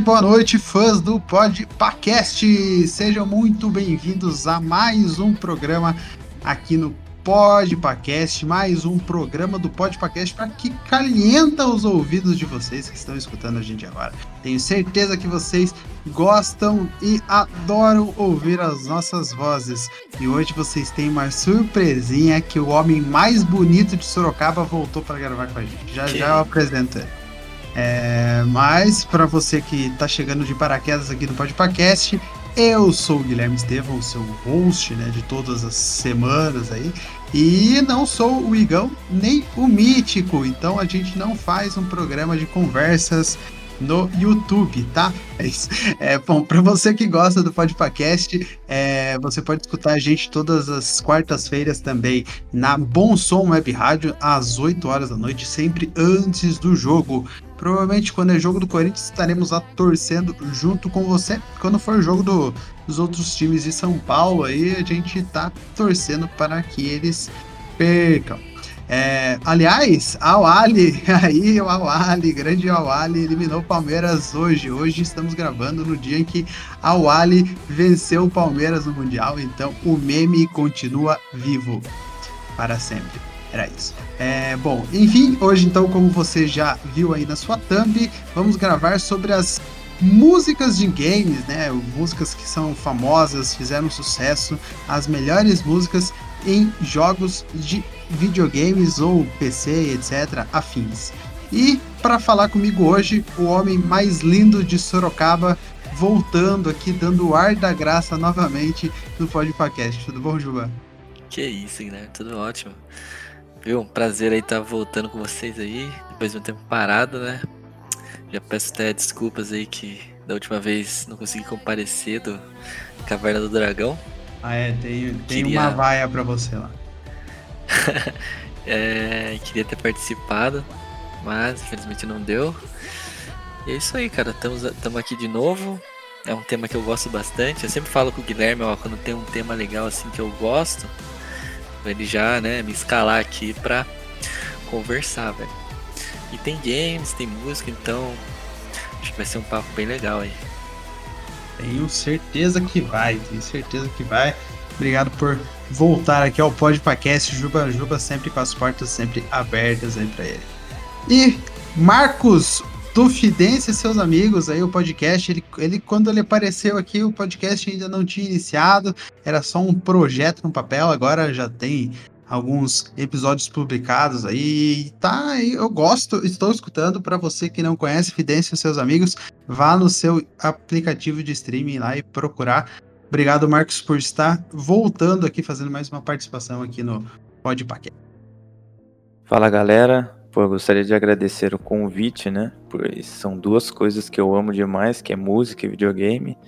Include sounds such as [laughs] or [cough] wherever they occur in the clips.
Tarde, boa noite, fãs do Podpacast! Sejam muito bem-vindos a mais um programa aqui no Podpacast, mais um programa do Podpacast para que calienta os ouvidos de vocês que estão escutando a gente agora. Tenho certeza que vocês gostam e adoram ouvir as nossas vozes. E hoje vocês têm uma surpresinha que o homem mais bonito de Sorocaba voltou para gravar com a gente. Já já eu apresento ele. É, mas para você que está chegando de paraquedas aqui no Podpacast, eu sou o Guilherme Estevão, o seu host né, de todas as semanas aí. E não sou o Igão nem o Mítico, então a gente não faz um programa de conversas no YouTube, tá? É isso. É, bom, para você que gosta do Podpacast, é, você pode escutar a gente todas as quartas-feiras também na Bom Som Web Rádio, às 8 horas da noite, sempre antes do jogo. Provavelmente quando é jogo do Corinthians estaremos lá torcendo junto com você. Quando for jogo do, dos outros times de São Paulo, aí a gente tá torcendo para que eles percam. É, aliás, Al Ali, [laughs] aí o Al Ali, grande Al Ali, eliminou o Palmeiras hoje. Hoje estamos gravando no dia em que Al Ali venceu o Palmeiras no Mundial, então o meme continua vivo para sempre. Era isso. É, bom, enfim, hoje então, como você já viu aí na sua thumb, vamos gravar sobre as músicas de games, né? Músicas que são famosas, fizeram sucesso, as melhores músicas em jogos de videogames ou PC, etc, afins. E para falar comigo hoje, o homem mais lindo de Sorocaba, voltando aqui, dando o ar da graça novamente no Podcast. Tudo bom, Juba? Que isso, né? Tudo ótimo. Viu? Um prazer aí estar tá voltando com vocês aí, depois de um tempo parado, né? Já peço até desculpas aí que da última vez não consegui comparecer do Caverna do Dragão. Ah, é, tem, tem queria... uma vaia pra você lá. [laughs] é, queria ter participado, mas infelizmente não deu. E é isso aí, cara. Estamos aqui de novo. É um tema que eu gosto bastante. Eu sempre falo com o Guilherme, ó, quando tem um tema legal assim que eu gosto, ele já, né, me escalar aqui pra conversar, velho. E tem games, tem música, então acho que vai ser um papo bem legal aí. Tenho certeza que vai, tenho certeza que vai. Obrigado por voltar aqui ao Podpacast. Juba Juba sempre com as portas sempre abertas aí para ele. E Marcos do Fidência e seus amigos aí, o podcast, ele, ele quando ele apareceu aqui, o podcast ainda não tinha iniciado, era só um projeto no papel, agora já tem alguns episódios publicados aí, tá, eu gosto, estou escutando, para você que não conhece Fidência e seus amigos, vá no seu aplicativo de streaming lá e procurar. Obrigado, Marcos, por estar voltando aqui, fazendo mais uma participação aqui no Podpaquete. Fala, galera. Pô, eu gostaria de agradecer o convite, né? Pois são duas coisas que eu amo demais, que é música e videogame.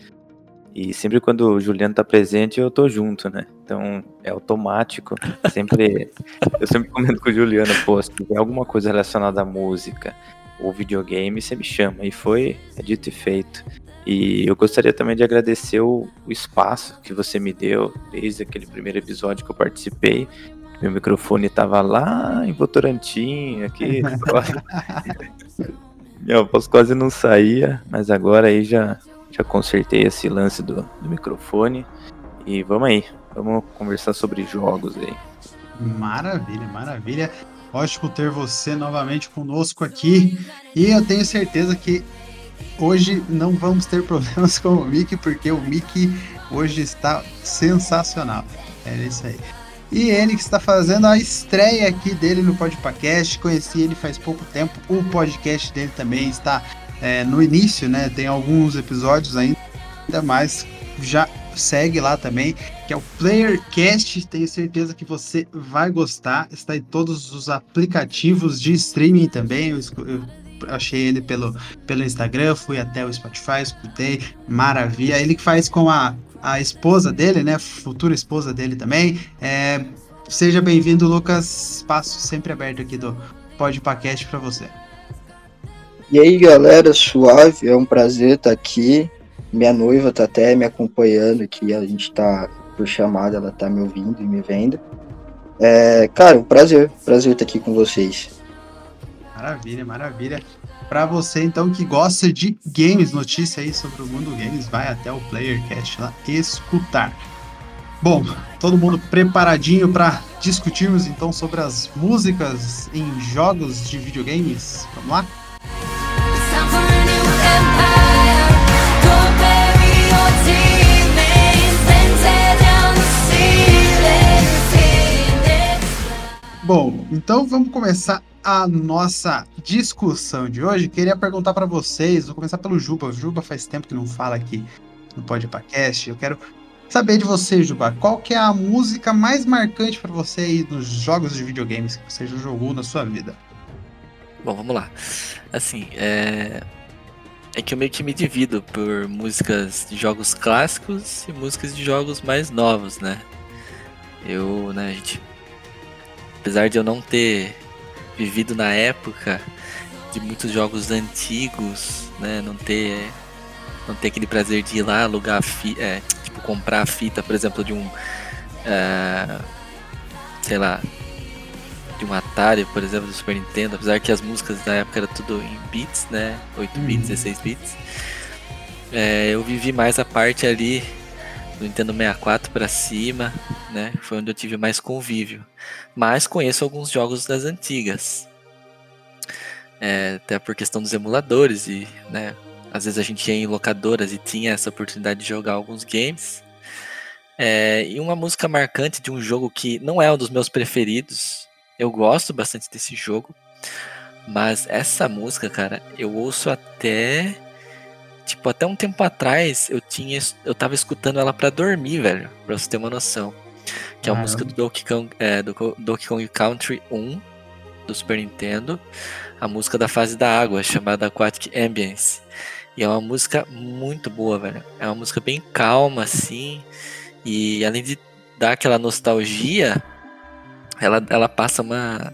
E sempre quando o Juliano tá presente, eu tô junto, né? Então é automático. Sempre. [laughs] eu sempre comento com o Juliano, pô, se tiver alguma coisa relacionada à música ou videogame, você me chama. E foi é dito e feito. E eu gostaria também de agradecer o, o espaço que você me deu desde aquele primeiro episódio que eu participei meu microfone tava lá em Votorantim, aqui. [laughs] Minha voz quase não saía, mas agora aí já, já consertei esse lance do, do microfone. E vamos aí, vamos conversar sobre jogos aí. Maravilha, maravilha. Ótimo ter você novamente conosco aqui. E eu tenho certeza que hoje não vamos ter problemas [laughs] com o Mickey, porque o Mickey hoje está sensacional. É isso aí. E ele que está fazendo a estreia aqui dele no Podcast. Conheci ele faz pouco tempo. O podcast dele também está é, no início, né? Tem alguns episódios ainda, mas já segue lá também, que é o Playercast. Tenho certeza que você vai gostar. Está em todos os aplicativos de streaming também. Eu, eu achei ele pelo, pelo Instagram, fui até o Spotify, escutei, maravilha. Ele que faz com a, a esposa dele, né? Futura esposa dele também. É, seja bem-vindo, Lucas. Espaço sempre aberto aqui do Podcast para você. E aí, galera, suave, é um prazer estar aqui. Minha noiva tá até me acompanhando aqui, a gente tá por chamada, ela tá me ouvindo e me vendo. É, cara, um prazer, prazer estar aqui com vocês. Maravilha, maravilha. Para você então que gosta de games, notícia aí sobre o mundo games, vai até o PlayerCast lá escutar. Bom, todo mundo preparadinho para discutirmos então sobre as músicas em jogos de videogames? Vamos lá? Bom, então vamos começar a nossa discussão de hoje. Queria perguntar para vocês, vou começar pelo Juba. O Juba faz tempo que não fala aqui no Podcast. Eu quero saber de você, Juba, qual que é a música mais marcante para você aí nos jogos de videogames que você já jogou na sua vida? Bom, vamos lá. Assim, é é que eu meio que me divido por músicas de jogos clássicos e músicas de jogos mais novos, né? Eu, né, gente, apesar de eu não ter vivido na época de muitos jogos antigos, né, não ter não ter aquele prazer de ir lá alugar a fita, é, tipo comprar a fita, por exemplo, de um é, sei lá, de um Atari, por exemplo, do Super Nintendo, apesar que as músicas da época era tudo em bits, né? 8 uhum. bits, 16 bits. É, eu vivi mais a parte ali do Nintendo 64 para cima, né? Foi onde eu tive mais convívio. Mas conheço alguns jogos das antigas. É, até por questão dos emuladores e, né? Às vezes a gente ia em locadoras e tinha essa oportunidade de jogar alguns games. É, e uma música marcante de um jogo que não é um dos meus preferidos, eu gosto bastante desse jogo. Mas essa música, cara, eu ouço até. Tipo, até um tempo atrás eu tinha. Eu tava escutando ela para dormir, velho. Pra você ter uma noção. Que é a música do Donkey Kong, é, do Donkey Kong Country 1 do Super Nintendo. A música da fase da água, chamada Aquatic Ambience. E é uma música muito boa, velho. É uma música bem calma, assim. E além de dar aquela nostalgia, ela, ela passa uma,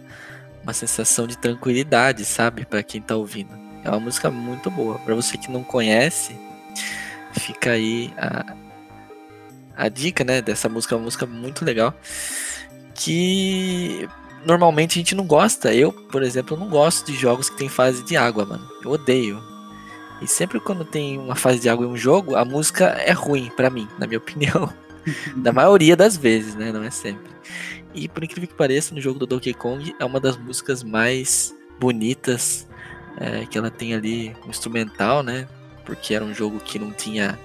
uma sensação de tranquilidade, sabe? para quem tá ouvindo. É uma música muito boa. para você que não conhece, fica aí a, a dica, né? Dessa música, é uma música muito legal. Que normalmente a gente não gosta. Eu, por exemplo, não gosto de jogos que tem fase de água, mano. Eu odeio. E sempre quando tem uma fase de água em um jogo, a música é ruim para mim, na minha [laughs] opinião. da maioria das vezes, né? Não é sempre. E por incrível que pareça, no jogo do Donkey Kong é uma das músicas mais bonitas é, que ela tem ali um instrumental, né? Porque era um jogo que não tinha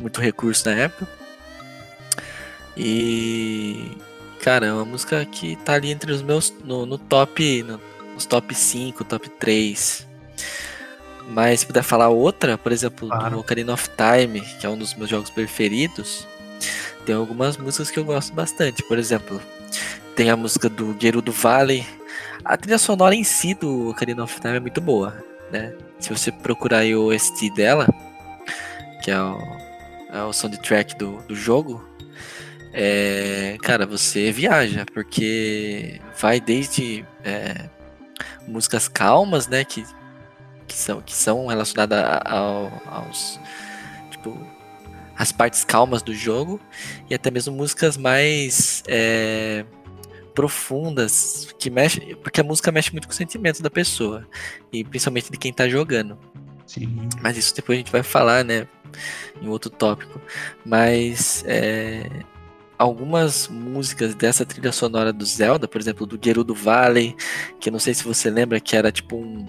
muito recurso na época. E cara, é uma música que tá ali entre os meus no, no top, no, nos top 5, top 3. Mas se puder falar outra, por exemplo, claro. do Ocarina of Time, que é um dos meus jogos preferidos, tem algumas músicas que eu gosto bastante. Por exemplo, tem a música do Gerudo Valley. A trilha sonora em si do Ocarina of Time é muito boa, né? Se você procurar o OST dela, que é o, é o soundtrack do, do jogo, é, cara, você viaja, porque vai desde é, músicas calmas, né, que, que, são, que são relacionadas ao, aos, tipo, as partes calmas do jogo e até mesmo músicas mais é, profundas que mexe, porque a música mexe muito com o sentimento da pessoa e principalmente de quem tá jogando. Sim. Mas isso depois a gente vai falar, né, em outro tópico. Mas é, algumas músicas dessa trilha sonora do Zelda, por exemplo, do Gerudo Valley, que eu não sei se você lembra que era tipo um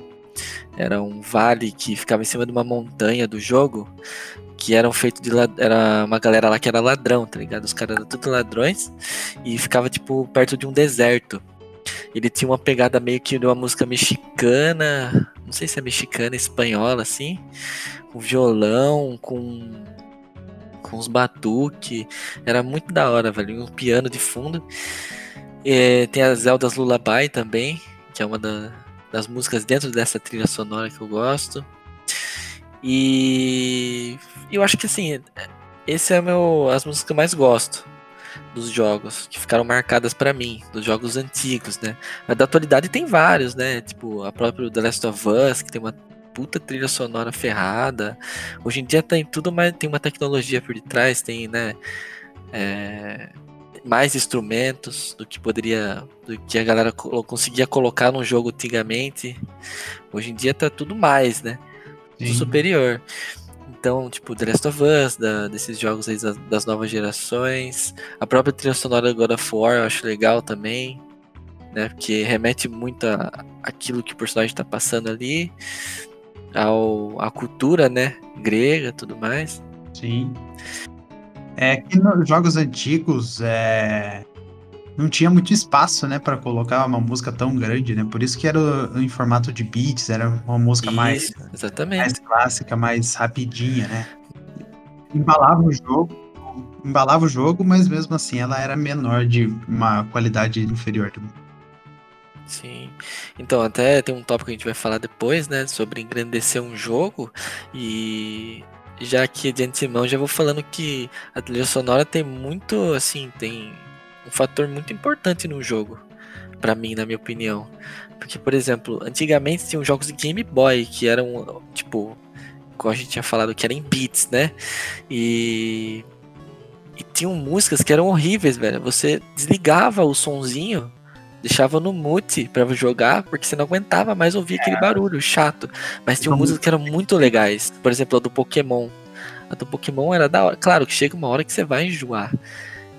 era um vale que ficava em cima de uma montanha do jogo, que eram feitos de era uma galera lá que era ladrão, tá ligado? Os caras eram tudo ladrões e ficava tipo perto de um deserto. Ele tinha uma pegada meio que de uma música mexicana, não sei se é mexicana, espanhola assim, com violão, com com os batuque. Era muito da hora, velho. Um piano de fundo. E, tem as Zeldas Lullaby também, que é uma da, das músicas dentro dessa trilha sonora que eu gosto. E eu acho que assim, esse é meu as músicas que eu mais gosto dos jogos que ficaram marcadas para mim, dos jogos antigos, né? Mas da atualidade tem vários, né? Tipo, a própria The Last of Us, que tem uma puta trilha sonora ferrada. Hoje em dia tem tudo, mas tem uma tecnologia por detrás, tem, né? É, mais instrumentos do que poderia, do que a galera conseguia colocar num jogo antigamente. Hoje em dia tá tudo mais, né? Tudo superior. Então, tipo, The Last of Us, da, desses jogos aí das, das, novas gerações. A própria trilha sonora God of War eu acho legal também. Né? Porque remete muito a, aquilo que o personagem tá passando ali ao, à cultura, né, grega, tudo mais. Sim. É que nos jogos antigos é, não tinha muito espaço, né, para colocar uma música tão grande, né? Por isso que era em formato de beats, era uma música isso, mais, exatamente. mais clássica, mais rapidinha, né? Embalava o jogo, embalava o jogo, mas mesmo assim ela era menor de uma qualidade inferior. Sim. Então, até tem um tópico que a gente vai falar depois, né? Sobre engrandecer um jogo. E já que de antemão já vou falando que a trilha sonora tem muito, assim, tem um fator muito importante no jogo. para mim, na minha opinião. Porque, por exemplo, antigamente tinham jogos de Game Boy que eram, tipo, como a gente tinha falado, que eram em beats, né? E. E tinham músicas que eram horríveis, velho. Você desligava o sonzinho deixava no mute para jogar, porque você não aguentava mais ouvir é. aquele barulho chato. Mas tinha músicas que eram muito legais. Por exemplo, a do Pokémon. A do Pokémon era da hora. Claro que chega uma hora que você vai enjoar.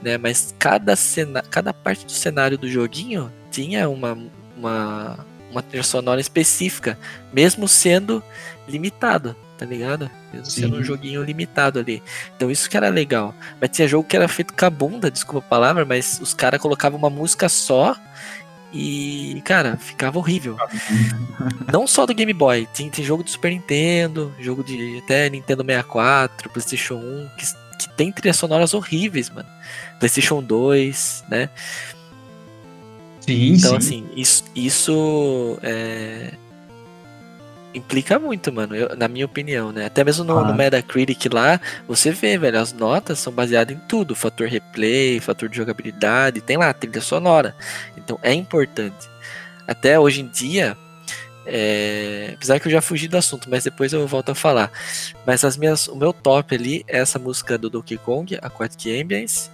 Né? Mas cada, cena, cada parte do cenário do joguinho tinha uma, uma, uma trilha sonora específica, mesmo sendo limitado, tá ligado? Mesmo Sim. sendo um joguinho limitado ali. Então isso que era legal. Mas tinha jogo que era feito com a bunda, desculpa a palavra, mas os caras colocavam uma música só e, cara, ficava horrível. [laughs] Não só do Game Boy, tem, tem jogo do Super Nintendo, jogo de até Nintendo 64, PlayStation 1, que, que tem trilhas sonoras horríveis, mano. PlayStation 2, né? Sim, então, sim. assim, isso, isso é, implica muito, mano, eu, na minha opinião, né? Até mesmo no, ah. no, Metacritic lá, você vê, velho, as notas são baseadas em tudo: fator replay, fator de jogabilidade, tem lá trilha sonora. Então é importante. Até hoje em dia, é, apesar que eu já fugi do assunto, mas depois eu volto a falar. Mas as minhas, o meu top ali é essa música do Donkey Kong, Aquatic Ambience,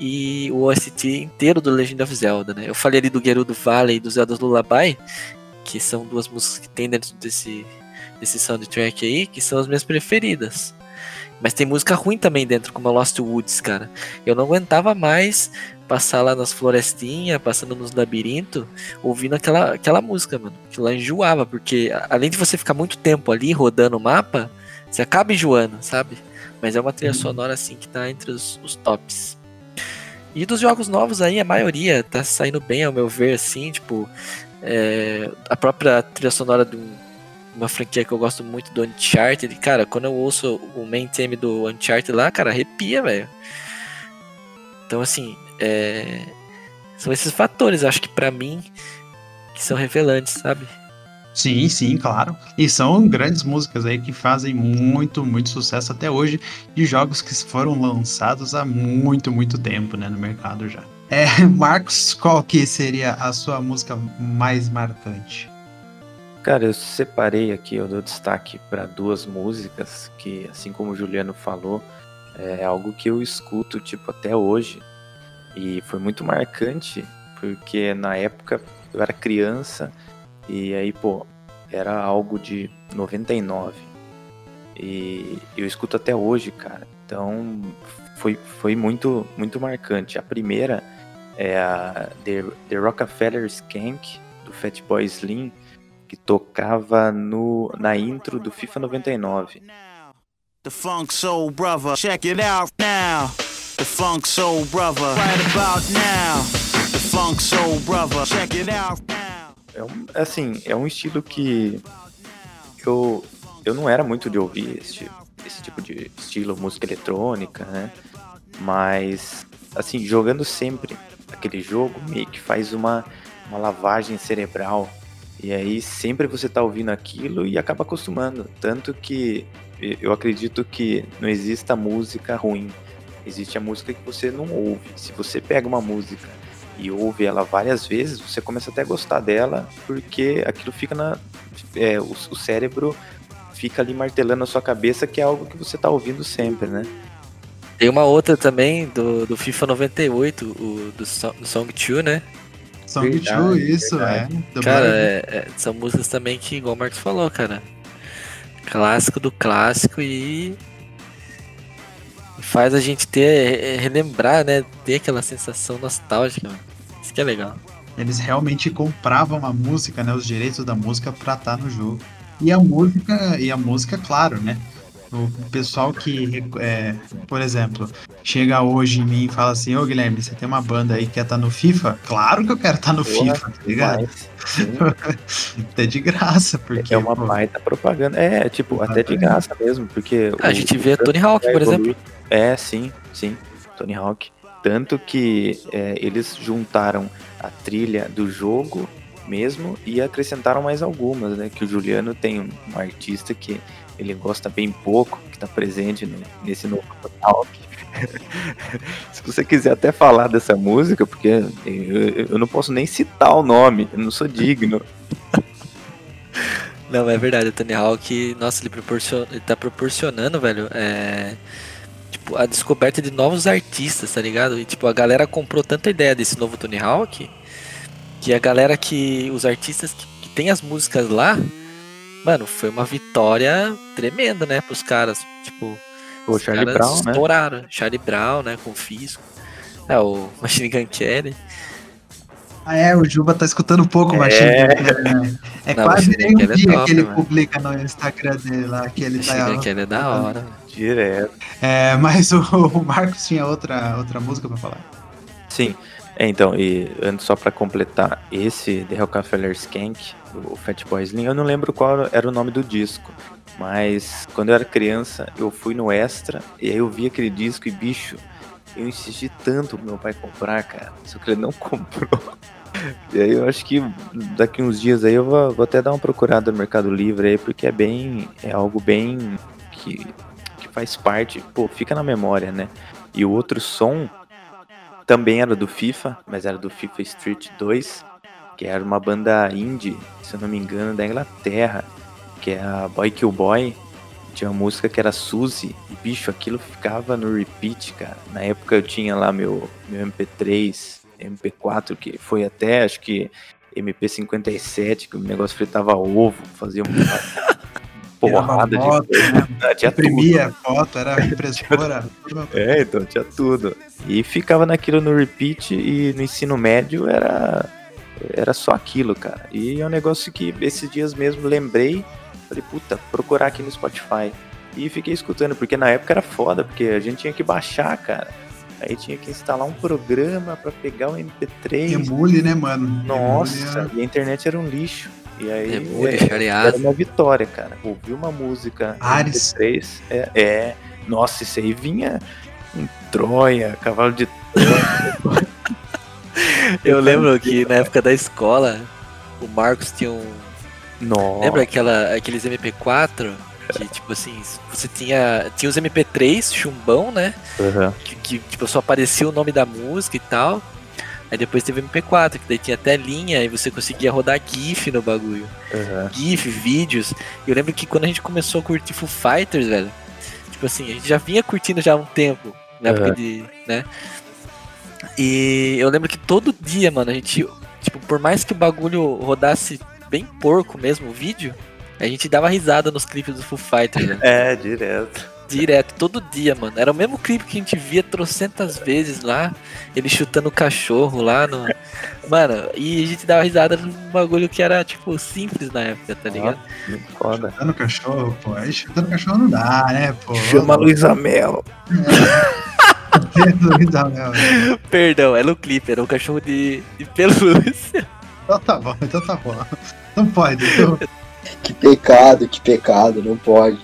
e o OST inteiro do Legend of Zelda, né? Eu falei ali do Gerudo Valley e do Zelda Lullaby, que são duas músicas que tem dentro desse, desse soundtrack aí, que são as minhas preferidas. Mas tem música ruim também dentro, como a Lost Woods, cara. Eu não aguentava mais passar lá nas florestinhas, passando nos labirintos, ouvindo aquela, aquela música, mano. Que lá enjoava, porque além de você ficar muito tempo ali rodando o mapa, você acaba enjoando, sabe? Mas é uma trilha uhum. sonora assim que tá entre os, os tops. E dos jogos novos aí, a maioria tá saindo bem, ao meu ver, assim, tipo, é, a própria trilha sonora de um, uma franquia que eu gosto muito do Uncharted, cara, quando eu ouço o main theme do Uncharted lá, cara, arrepia, velho. Então, assim, é, são esses fatores, acho que para mim, que são revelantes, sabe? Sim, sim, claro. E são grandes músicas aí que fazem muito, muito sucesso até hoje de jogos que foram lançados há muito, muito tempo, né, no mercado já. É, [laughs] Marcos, qual que seria a sua música mais marcante? Cara, eu separei aqui, eu dou destaque para duas músicas que, assim como o Juliano falou, é algo que eu escuto tipo até hoje e foi muito marcante porque na época eu era criança e aí pô era algo de 99 e eu escuto até hoje, cara. Então foi, foi muito, muito marcante. A primeira é a The, The Rockefeller Skank, do Fatboy Slim, que tocava no, na intro do FIFA 99. The Funk Soul Brother, check it out now. The Funk Soul Brother, right about now. The Funk Soul Brother, check it out now. É um, assim, é um estilo que eu, eu não era muito de ouvir esse, esse tipo de estilo, música eletrônica, né? Mas, assim, jogando sempre aquele jogo, meio que faz uma, uma lavagem cerebral. E aí sempre você tá ouvindo aquilo e acaba acostumando. Tanto que eu acredito que não exista música ruim. Existe a música que você não ouve. Se você pega uma música e ouve ela várias vezes, você começa até a gostar dela, porque aquilo fica na. É, o, o cérebro fica ali martelando na sua cabeça que é algo que você tá ouvindo sempre, né? Tem uma outra também do, do FIFA 98, o, do, so- do Song 2, né? Song Verdade, 2, isso, verdade. é. Cara, é- é- são músicas também que, igual o Marcos falou, cara. Clássico do clássico e. faz a gente ter, é, relembrar, né? Ter aquela sensação nostálgica, mano. Isso que é legal. Eles realmente compravam a música, né? Os direitos da música pra estar no jogo. E a música, e a música, claro, né? O pessoal que, é, por exemplo, chega hoje em mim e fala assim, ô Guilherme, você tem uma banda aí que quer estar no FIFA? Claro que eu quero estar no Porra, FIFA, tá ligado? Até [laughs] de graça, porque. é uma pô, baita propaganda. É, tipo, até de graça mesmo, porque. A o- gente o vê Tony Hawk, por exemplo. É, sim, sim. Tony Hawk. Tanto que é, eles juntaram a trilha do jogo mesmo e acrescentaram mais algumas, né? Que o Juliano tem um, artista que ele gosta bem pouco, que tá presente nesse novo Hawk. [laughs] Se você quiser até falar dessa música, porque eu, eu- não posso nem citar o nome, eu não sou digno. Não, é verdade, o Tony Hawk, nossa, ele, proporciona, ele tá proporcionando, velho, é, tipo, a descoberta de novos artistas, tá ligado? E, tipo, a galera comprou tanta ideia desse novo Tony Hawk, que a galera que, os artistas que, que tem as músicas lá, mano, foi uma vitória tremenda, né, pros caras, tipo, O os Charlie caras Brown, né? estouraram, Charlie Brown, né, com o Fisco, é, o [laughs] Machine Gun Kelly, Ah, é, o Juba tá escutando um pouco, É. Machine Gun Kelly, né? É Não, quase nem um é dia top, que ele mano. publica no Instagram dele lá, que ele tá. Gun Kelly é da hora, Direto. É, mas o, [laughs] o Marcos tinha outra, outra música pra falar. Sim. É, então, e antes só pra completar, esse The Rockefeller Skank, o Fatboy Slim, eu não lembro qual era o nome do disco, mas quando eu era criança, eu fui no Extra e aí eu vi aquele disco e, bicho, eu insisti tanto pro meu pai comprar, cara, só que ele não [laughs] comprou. E aí eu acho que daqui uns dias aí eu vou, vou até dar uma procurada no Mercado Livre aí, porque é bem, é algo bem que, que faz parte, pô, fica na memória, né? E o outro som também era do FIFA, mas era do FIFA Street 2, que era uma banda indie, se eu não me engano, da Inglaterra, que é a Boy Kill Boy. Tinha uma música que era Suzy, e bicho, aquilo ficava no repeat, cara. Na época eu tinha lá meu, meu MP3, MP4, que foi até, acho que MP57, que o negócio fritava ovo, fazia [laughs] uma porrada Tirava foto, de né? [laughs] Tinha tudo. Imprimia foto, era [laughs] impressora. tudo. É, então tinha tudo. E ficava naquilo no repeat e no ensino médio era era só aquilo, cara. E é um negócio que esses dias mesmo lembrei, falei, puta, procurar aqui no Spotify. E fiquei escutando, porque na época era foda, porque a gente tinha que baixar, cara. Aí tinha que instalar um programa pra pegar o MP3. Emule, né, mano? Nossa, Emule e a internet era um lixo. E aí Emule, é, era uma vitória, cara. Ouvir uma música Ares. MP3 é, é. Nossa, isso aí vinha em Troia, cavalo de Troia. [laughs] Eu lembro que na época da escola, o Marcos tinha um. Nossa. Lembra aquela, aqueles MP4? Que tipo assim, você tinha. Tinha os MP3, chumbão, né? Aham. Que, que, tipo, só aparecia o nome da música e tal. Aí depois teve o MP4, que daí tinha até linha e você conseguia rodar GIF no bagulho. aham. GIF, vídeos. Eu lembro que quando a gente começou a curtir Foo Fighters, velho, tipo assim, a gente já vinha curtindo já há um tempo, na época Aham. de, né? E eu lembro que todo dia, mano, a gente, tipo, por mais que o bagulho rodasse bem porco mesmo, o vídeo, a gente dava risada nos clipes do Foo Fighters, né? É, direto. Direto, todo dia, mano. Era o mesmo clipe que a gente via trocentas vezes lá. Ele chutando o cachorro lá no. Mano, e a gente dava risada num bagulho que era, tipo, simples na época, tá ligado? Muito foda. Chutando cachorro, pô. Aí chutando cachorro não dá, né, pô? Chama Luísa Mel. Então Perdão, era o clipe, era um cachorro de, de pelúcia. tá bom, então tá bom. Não pode. Então, Que pecado, que pecado, não pode.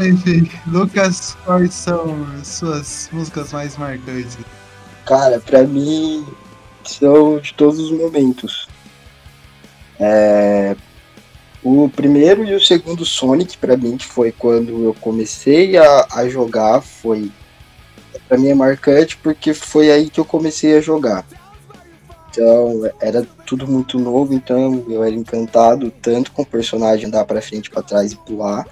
enfim, Lucas, quais são as suas músicas mais marcantes? Cara, pra mim são de todos os momentos. É, O primeiro e o segundo Sonic, pra mim, que foi quando eu comecei a, a jogar, foi. Pra mim é marcante porque foi aí que eu comecei a jogar. Então, era tudo muito novo, então eu era encantado tanto com o personagem andar pra frente, pra trás e pular.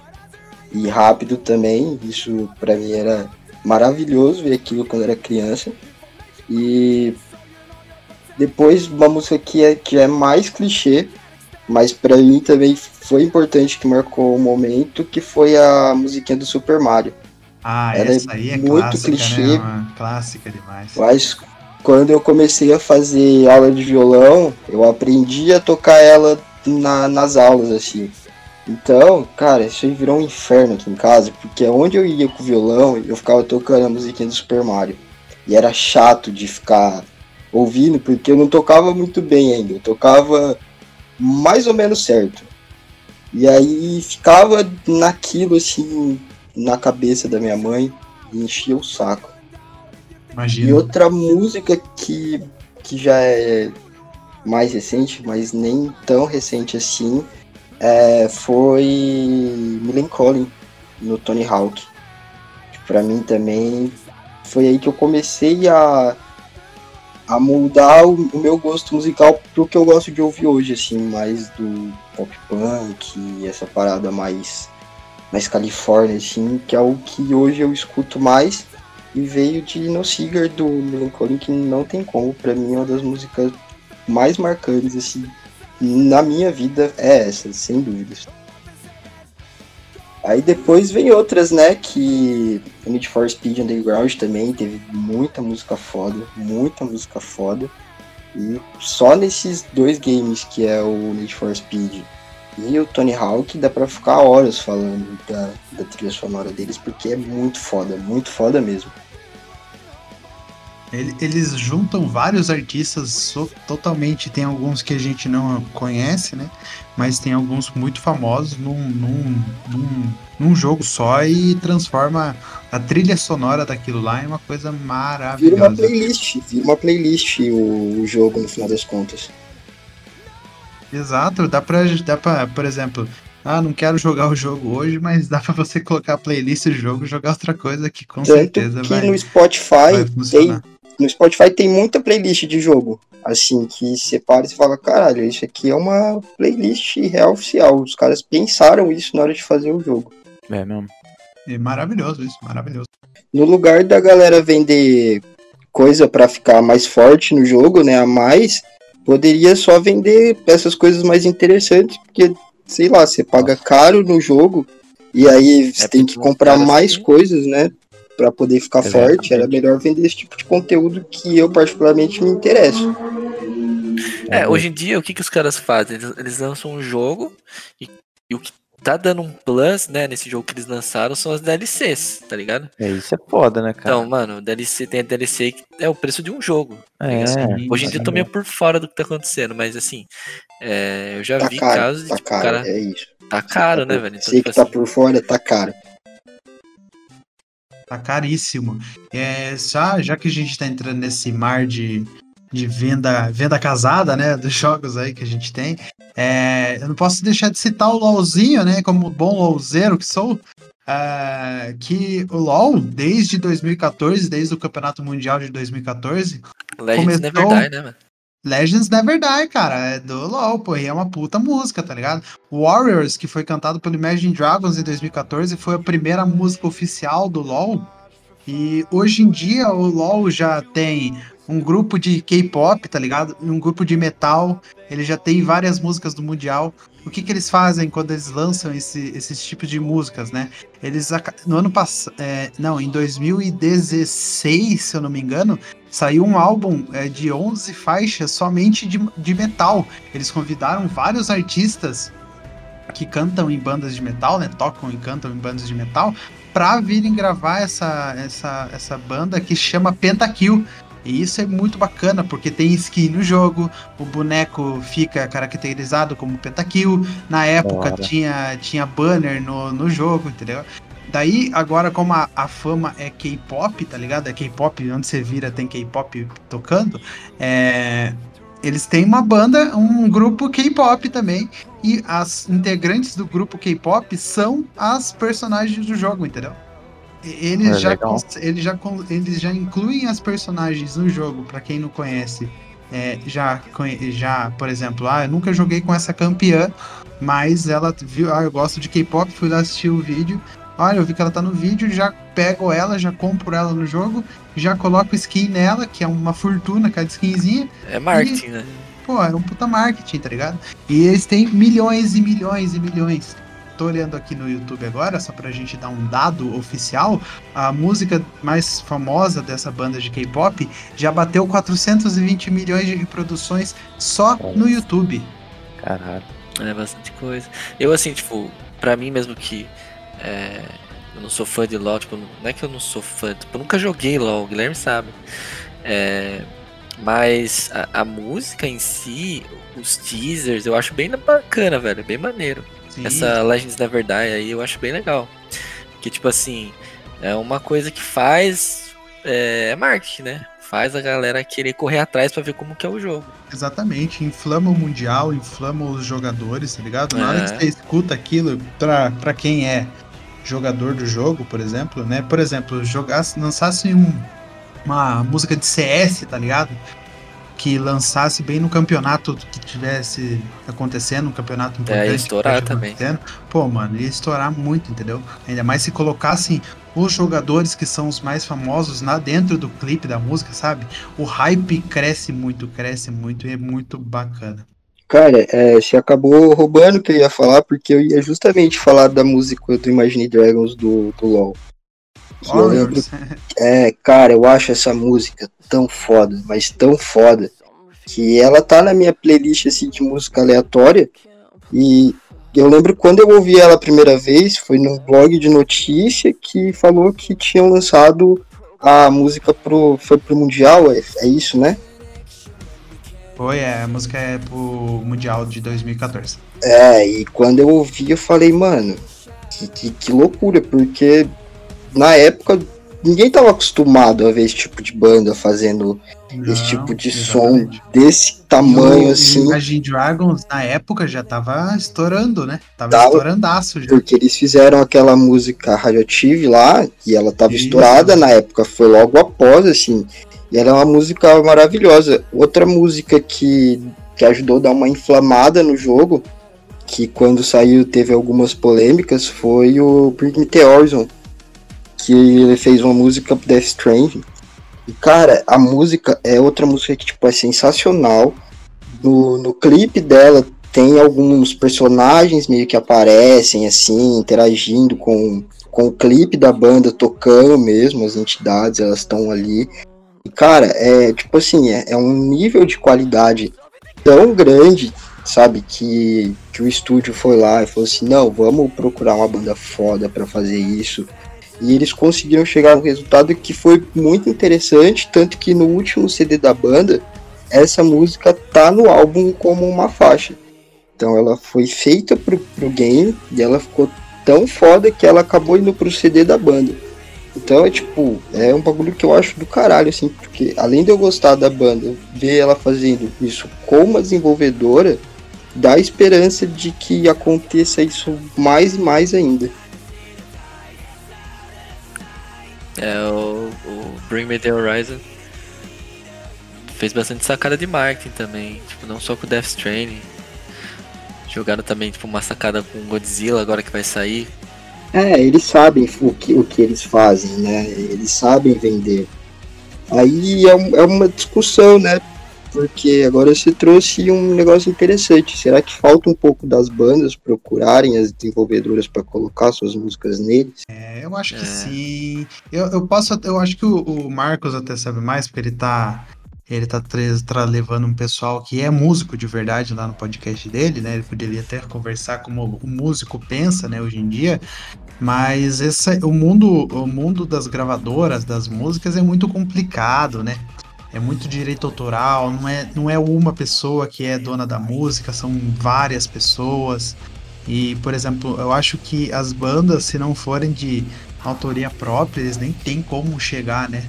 E rápido também, isso pra mim era maravilhoso ver aquilo quando era criança. E depois uma música que é, que é mais clichê, mas pra mim também foi importante que marcou o momento, que foi a musiquinha do Super Mario. Ah, Ela é essa aí é muito clássica, clichê. né? Clássica demais. Mas quando eu comecei a fazer aula de violão, eu aprendi a tocar ela na- nas aulas, assim. Então, cara, isso aí virou um inferno aqui em casa, porque onde eu ia com o violão, eu ficava tocando a musiquinha do Super Mario. E era chato de ficar ouvindo, porque eu não tocava muito bem ainda. Eu tocava mais ou menos certo. E aí ficava naquilo, assim, na cabeça da minha mãe, e enchia o saco. E Imagina. outra música que, que já é mais recente, mas nem tão recente assim, é, foi Melancholy, no Tony Hawk. Pra mim também foi aí que eu comecei a, a moldar o, o meu gosto musical pro que eu gosto de ouvir hoje, assim, mais do pop punk, essa parada mais, mais Califórnia, assim, que é o que hoje eu escuto mais. E veio de No Cigar do Melancholy, que não tem como, pra mim é uma das músicas mais marcantes, assim, na minha vida é essa, sem dúvidas. Aí depois vem outras, né, que Need for Speed Underground também teve muita música foda, muita música foda. E só nesses dois games, que é o Need for Speed e o Tony Hawk, dá pra ficar horas falando da, da trilha sonora deles, porque é muito foda, muito foda mesmo. Ele- Eles juntam vários artistas so- totalmente. Tem alguns que a gente não conhece, né? Mas tem alguns muito famosos num, num, num, num jogo só e transforma a trilha sonora daquilo lá em uma coisa Vira uma maravilhosa. playlist, vira uma playlist o, o jogo no final das contas. Exato, dá pra, dá pra, por exemplo, ah, não quero jogar o jogo hoje, mas dá pra você colocar a playlist do jogo e jogar outra coisa que com Tanto certeza que vai, no vai Spotify tem, funcionar. No Spotify tem muita playlist de jogo. Assim, que você para e você fala, caralho, isso aqui é uma playlist real oficial. Os caras pensaram isso na hora de fazer o jogo. É mesmo. É maravilhoso isso, maravilhoso. No lugar da galera vender coisa pra ficar mais forte no jogo, né, a mais, poderia só vender essas coisas mais interessantes, porque, sei lá, você paga caro no jogo e aí você É, tem que comprar mais têm- coisas, né, Pra poder ficar Exatamente. forte. Era melhor vender esse tipo de conteúdo que eu particularmente me interesso. É, hoje em dia, o que, que os caras fazem? Eles, eles lançam um jogo e, e o que tá dando um plus, né, nesse jogo que eles lançaram são as DLCs, tá ligado? É, isso é foda, né, cara? Então, mano, DLC tem a DLC que é o preço de um jogo. é, assim, Hoje em dia eu tô meio por fora do que tá acontecendo, mas assim, é, eu já Tá vi caro, casos de tá tipo, o caro, cara é isso. tá caro, Tá né, por- velho? Então, Sei tipo que tá assim, por fora, tá caro. Tá caríssimo. É, já, já que a gente tá entrando nesse mar de, de venda, venda casada, né? Dos jogos aí que a gente tem. é, eu não posso deixar de citar o LOLzinho, né? Como bom LOLzeiro que sou. é, que o LoL, desde 2014, desde o Campeonato Mundial de 2014, Legends começou- Never Die, né, mano? Legends Never Die, cara, é do LoL, pô, e é uma puta música, tá ligado? Warriors, que foi cantado pelo Imagine Dragons em 2014, foi a primeira música oficial do LoL. E hoje em dia o LoL já tem um grupo de K-pop, tá ligado? Um grupo de metal. Ele já tem várias músicas do Mundial. O que, que eles fazem quando eles lançam esse, esses tipos de músicas, né? Eles no ano passado, é, não, em 2016, se eu não me engano, saiu um álbum é, de 11 faixas somente de, de metal. Eles convidaram vários artistas que cantam em bandas de metal, né? Tocam e cantam em bandas de metal, pra virem gravar essa, essa, essa banda que chama Pentakill. E isso é muito bacana, porque tem skin no jogo, o boneco fica caracterizado como Pentakill. Na época tinha, tinha banner no, no jogo, entendeu? Daí, agora, como a, a fama é K-pop, tá ligado? É K-pop, onde você vira tem K-pop tocando. É, eles têm uma banda, um grupo K-pop também. E as integrantes do grupo K-pop são as personagens do jogo, entendeu? Eles, É já, legal. eles, já, eles já incluem as personagens no jogo, pra quem não conhece. É, já, já, por exemplo, ah, eu nunca joguei com essa campeã, mas ela viu, ah, eu gosto de K-pop, fui lá assistir o vídeo. Olha, eu vi que ela tá no vídeo, já pego ela, já compro ela no jogo, já coloco skin nela, que é uma fortuna cada skinzinha. É marketing, né? Pô, é um puta marketing, tá ligado? E eles têm milhões e milhões e milhões. Tô olhando aqui no YouTube agora, só pra gente dar um dado oficial. A música mais famosa dessa banda de K-pop já bateu 420 milhões de reproduções só no YouTube. Caralho. É bastante coisa. Eu, assim, tipo, pra mim mesmo que é, eu não sou fã de LoL, tipo, não é que eu não sou fã, tipo, eu nunca joguei LoL, o Guilherme sabe. É, mas a, a música em si, os teasers, eu acho bem bacana, velho, bem maneiro. Sim. Essa Legends da Verdade aí eu acho bem legal. Que, tipo assim, é uma coisa que faz é, é marketing, né? Faz a galera querer correr atrás pra ver como que é o jogo. Exatamente, inflama o mundial, inflama os jogadores, tá ligado? Na hora É. que você escuta aquilo, pra, pra quem é jogador do jogo, por exemplo, né? Por exemplo, jogasse, lançasse um, uma música de CS, tá ligado? Que lançasse bem no campeonato que tivesse acontecendo, um campeonato importante. É, ia que estourar também. acontecendo. Pô, mano, ia estourar muito, entendeu? Ainda mais se colocassem os jogadores que são os mais famosos lá dentro do clipe da música, sabe? O hype cresce muito, cresce muito e é muito bacana. Cara, é, você acabou roubando o que eu ia falar, porque eu ia justamente falar da música do Imagine Dragons do, do LoL. Eu lembro, Warriors, é, cara, eu acho essa música tão foda, mas tão foda, que ela tá na minha playlist assim, de música aleatória. E eu lembro quando eu ouvi ela a primeira vez, foi num blog de notícia que falou que tinham lançado a música pro, foi pro Mundial, é, é isso, né? Foi, é, a música é pro Mundial de 2014. É, e quando eu ouvi, eu falei, mano, que, que, que loucura, porque na época ninguém tava acostumado a ver esse tipo de banda fazendo esse Não, tipo de exatamente. som desse tamanho E assim, Imagine Dragons, na época, já tava estourando, né? Tava Tava. estourandaço já. porque eles fizeram aquela música Radioactive lá, e ela tava Isso. estourada na época, foi logo após, assim, e era uma música maravilhosa. Outra música que, que ajudou a dar uma inflamada no jogo, que quando saiu teve algumas polêmicas, foi o Bring Me The Horizon, que ele fez uma música Death Stranding. E cara, a música é outra música que tipo, é sensacional. No, no clipe dela tem alguns personagens meio que aparecem assim, interagindo com, com o clipe da banda, tocando mesmo, as entidades, elas estão ali. E cara, é tipo assim, é, é um nível de qualidade tão grande, sabe, que, que o estúdio foi lá e falou assim, não, vamos procurar uma banda foda pra fazer isso. E eles conseguiram chegar no resultado que foi muito interessante, tanto que no último CD da banda, essa música tá no álbum como uma faixa. Então ela foi feita pro, pro game e ela ficou tão foda que ela acabou indo pro CD da banda. Então é tipo, é um bagulho que eu acho do caralho, assim, porque além de eu gostar da banda, ver ela fazendo isso com uma desenvolvedora, dá esperança de que aconteça isso mais e mais ainda. É, o, o Bring Me The Horizon fez bastante sacada de marketing também. Tipo, não só com o Death Stranding. Jogaram também, tipo, uma sacada com Godzilla agora que vai sair. É, eles sabem o que, o que eles fazem, né? Eles sabem vender. Aí é, um- é uma discussão, né? Porque agora você trouxe um negócio interessante. Será que falta um pouco das bandas procurarem as desenvolvedoras para colocar suas músicas neles? É, eu acho que É. sim. Eu, eu posso, eu acho que o, o Marcos até sabe mais, porque ele tá, ele tá, tá levando um pessoal que é músico de verdade lá no podcast dele, né? Ele poderia até conversar como o músico pensa, né, hoje em dia. Mas esse, o mundo, o mundo das gravadoras, das músicas é muito complicado, né? É muito direito autoral, não é, não é uma pessoa que é dona da música, são várias pessoas. E, por exemplo, eu acho que as bandas, se não forem de autoria própria, eles nem tem como chegar, né?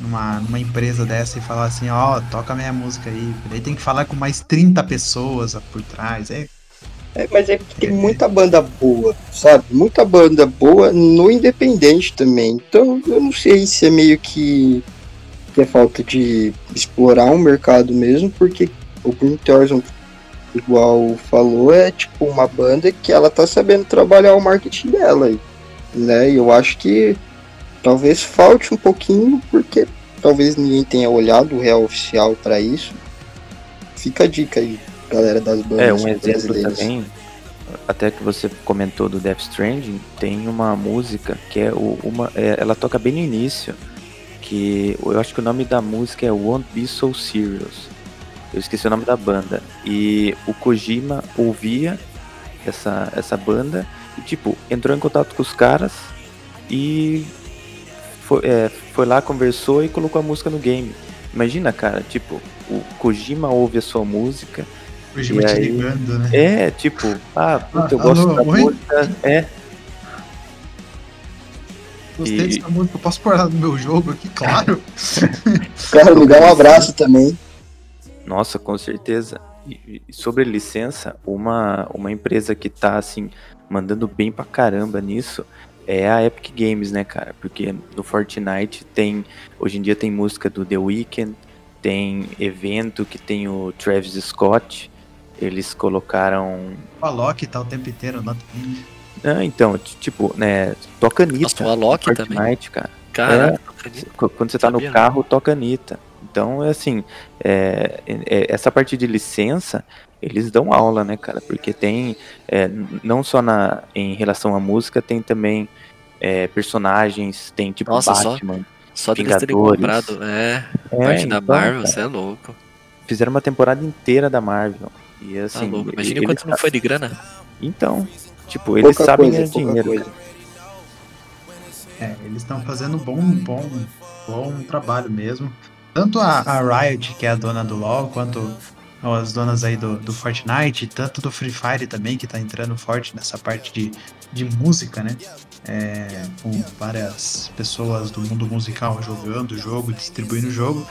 Numa, numa empresa dessa e falar assim, ó, toca minha música aí. Daí tem que falar com mais 30 pessoas por trás. É, É, mas é que tem muita banda boa, sabe? Muita banda boa no independente também. Então eu não sei se é meio que, que é falta de explorar um mercado mesmo, porque o Green Thousand, igual falou, é tipo uma banda que ela tá sabendo trabalhar o marketing dela. aí, Né? E eu acho que talvez falte um pouquinho, porque talvez ninguém tenha olhado o real oficial para isso. Fica a dica aí, galera das bandas É, um exemplo brasileiras. também, até que você comentou do Death Stranding, tem uma música que é o- uma. é, ela toca bem no início, que eu acho que o nome da música é Won't Be So Serious. Eu esqueci o nome da banda. E o Kojima ouvia essa, essa banda e, tipo, entrou em contato com os caras e foi, é, foi lá, conversou e colocou a música no game. Imagina, cara, tipo, o Kojima ouve a sua música eu te aí? ligando, né? é, tipo, ah, puta, eu Ah, gosto alô, da oi? música. É, Gostei e- dessa música, eu posso pôr ela no meu jogo aqui, claro. Cara, me dá um abraço também. nossa, com certeza. E, e sobre licença, uma, uma empresa que tá, assim, mandando bem pra caramba nisso é a Epic Games, né, cara? Porque no Fortnite tem, hoje em dia tem música do The Weeknd, tem evento que tem o Travis Scott, eles colocaram O Alok tá o tempo inteiro lá também. Ah, então, tipo, né, toca Anitta. Nossa, Alok no também. Fortnite, cara. Caraca, É. Quando você tá Sabia, no carro, toca Anitta. Então, é assim, é, é- essa parte de licença, eles dão aula, né, cara? Porque tem, é, não só na, em relação à música, tem também é, personagens, tem tipo Nossa, só- Batman. Só terem Vingadores. comprado, é, É, parte da então, Marvel, você é louco. Fizeram uma temporada inteira da Marvel. E Tá assim, louco. Imagina quanto não foi de grana. Então, tipo, eles Pouca sabem coisa, ganhar dinheiro. É, eles estão fazendo bom, bom, bom trabalho mesmo. Tanto a, a Riot, que é a dona do LoL, quanto as donas aí do, do Fortnite, tanto do Free Fire também, que tá entrando forte nessa parte de, de música, né? É, com várias pessoas do mundo musical jogando o jogo, distribuindo o jogo.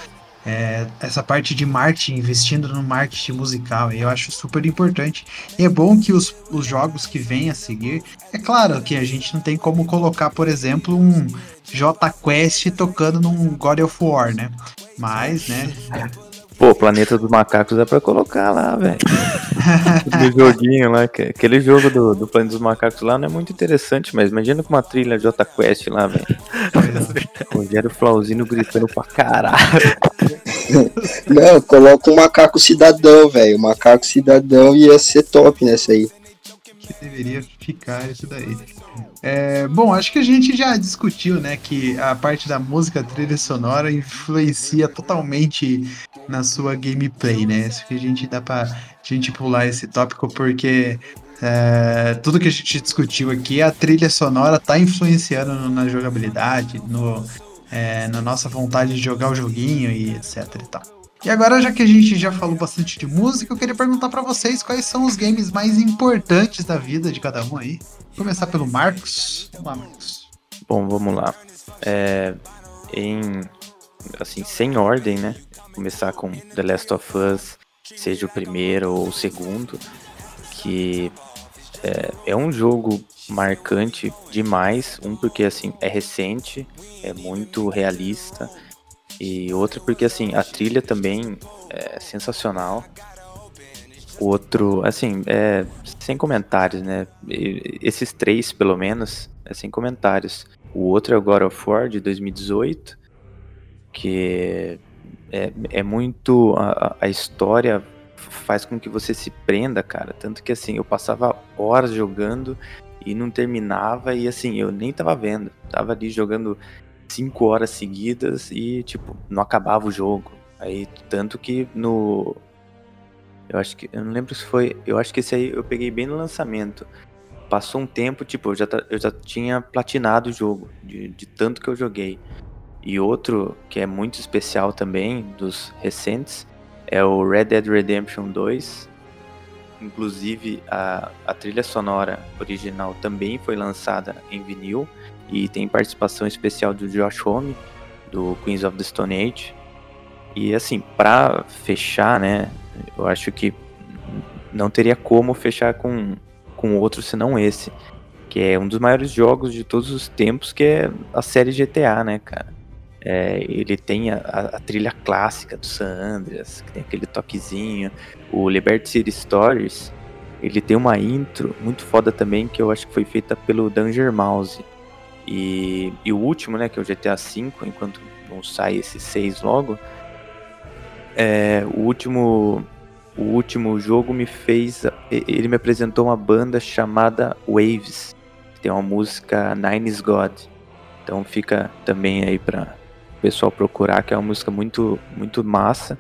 É, essa parte de marketing, investindo no marketing musical, eu acho super importante. E é bom que os, os jogos que vêm a seguir é claro que a gente não tem como colocar, por exemplo, um J Quest tocando num God of War, né? Mas, né? Pô, Planeta dos Macacos dá pra colocar lá, velho. [laughs] Aquele joguinho lá, que- aquele jogo do, do Planeta dos Macacos lá não é muito interessante, mas imagina com uma trilha J Quest lá, velho. [laughs] Rogério Flauzino gritando pra caralho. [laughs] Não, coloca um macaco cidadão, velho. O macaco cidadão ia ser top nessa aí. que deveria ficar isso daí. É, bom, acho que a gente já discutiu, né, que a parte da música trilha sonora influencia totalmente na sua gameplay, né? Isso que a gente dá pra gente pular esse tópico porque é, tudo que a gente discutiu aqui, a trilha sonora tá influenciando no- na jogabilidade, no, é, na nossa vontade de jogar o joguinho e etc e tal. E agora, já que a gente já falou bastante de música, eu queria perguntar pra vocês quais são os games mais importantes da vida de cada um aí. Vou começar pelo Marcos. Vamos lá, Marcos. Bom, vamos lá. É, em, assim, sem ordem, né? Começar com The Last of Us, seja o primeiro ou o segundo, que é, é um jogo marcante demais. Um porque assim é recente, é muito realista e outro porque assim a trilha também é sensacional. O outro, assim, é sem comentários, né? Esses três, pelo menos, é sem comentários. O outro é o God of War de 2018. que é, é muito. A, a história faz com que você se prenda, cara. Tanto que assim, eu passava horas jogando e não terminava, e assim, eu nem tava vendo. Tava ali jogando cinco horas seguidas e, tipo, não acabava o jogo. Aí, tanto que no. Eu acho que. Eu não lembro se foi. Eu acho que esse aí eu peguei bem no lançamento. Passou um tempo, tipo, eu já, eu já tinha platinado o jogo, de, de tanto que eu joguei. E outro que é muito especial também, dos recentes, é o Red Dead Redemption 2. Inclusive, a, a trilha sonora original também foi lançada em vinil e tem participação especial do Josh Homme, do Queens of the Stone Age. E assim, para fechar, né, eu acho que não teria como fechar com, com outro senão esse, que é um dos maiores jogos de todos os tempos, que é a série GTA, né, cara? É, ele tem a, a, trilha clássica do San Andreas, que tem aquele toquezinho. O Liberty City Stories, ele tem uma intro muito foda também, que eu acho que foi feita pelo Danger Mouse. E, e o último, né, que é o GTA V, enquanto não sai esse 6 logo, é, o último o último jogo me fez ele me apresentou uma banda chamada Waves que tem uma música Nine is God então fica também aí para pessoal procurar que é uma música muito muito massa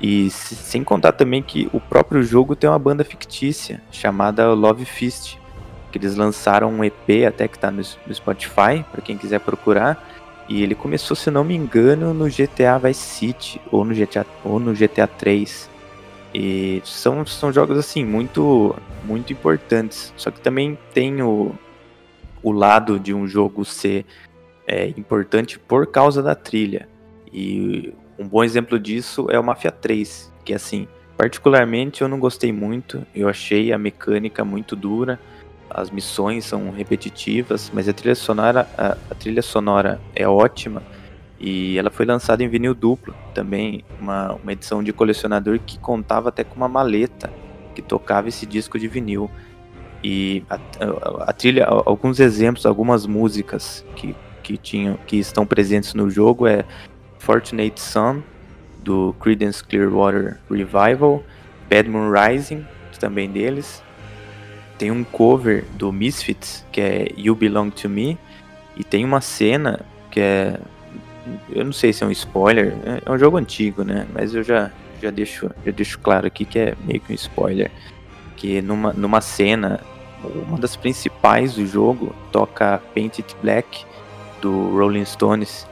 e sem contar também que o próprio jogo tem uma banda fictícia chamada Love Fist que eles lançaram um EP até que está no, no Spotify, para quem quiser procurar. E ele começou, se não me engano, no GTA Vice City ou no GTA ou no GTA 3. E são, são jogos assim muito muito importantes. Só que também tem o, o lado de um jogo ser é, importante por causa da trilha. E um bom exemplo disso é o Mafia 3, que assim, particularmente eu não gostei muito, eu achei a mecânica muito dura as missões são repetitivas, mas a trilha sonora, a, a, trilha sonora é ótima e ela foi lançada em vinil duplo, também uma, uma edição de colecionador que contava até com uma maleta que tocava esse disco de vinil. E a, a, a trilha, alguns exemplos, algumas músicas que, que tinham, que estão presentes no jogo é Fortunate Son do Creedence Clearwater Revival, Bad Moon Rising também deles, tem um cover do Misfits, que é You Belong to Me, e tem uma cena que é. Eu não sei se é um spoiler, é um jogo antigo, né? Mas eu já, já, deixo, já deixo claro aqui que é meio que um spoiler. Que numa, numa cena, uma das principais do jogo toca Painted Black do Rolling Stones.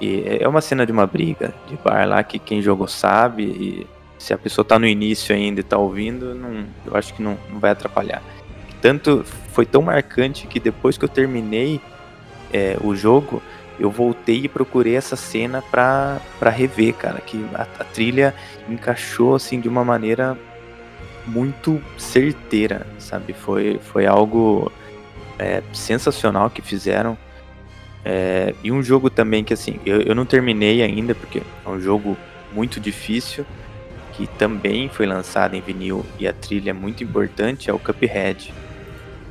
E é uma cena de uma briga de bar lá que quem jogou sabe. E se a pessoa tá no início ainda e tá ouvindo, não, eu acho que não, não vai atrapalhar tanto foi tão marcante que depois que eu terminei é, o jogo, eu voltei e procurei essa cena pra, pra rever, cara. Que a, a trilha encaixou assim de uma maneira muito certeira, sabe? Foi, foi algo é, sensacional que fizeram. É, e um jogo também que assim, eu, eu não terminei ainda, porque é um jogo muito difícil, que também foi lançado em vinil e a trilha é muito importante, é o Cuphead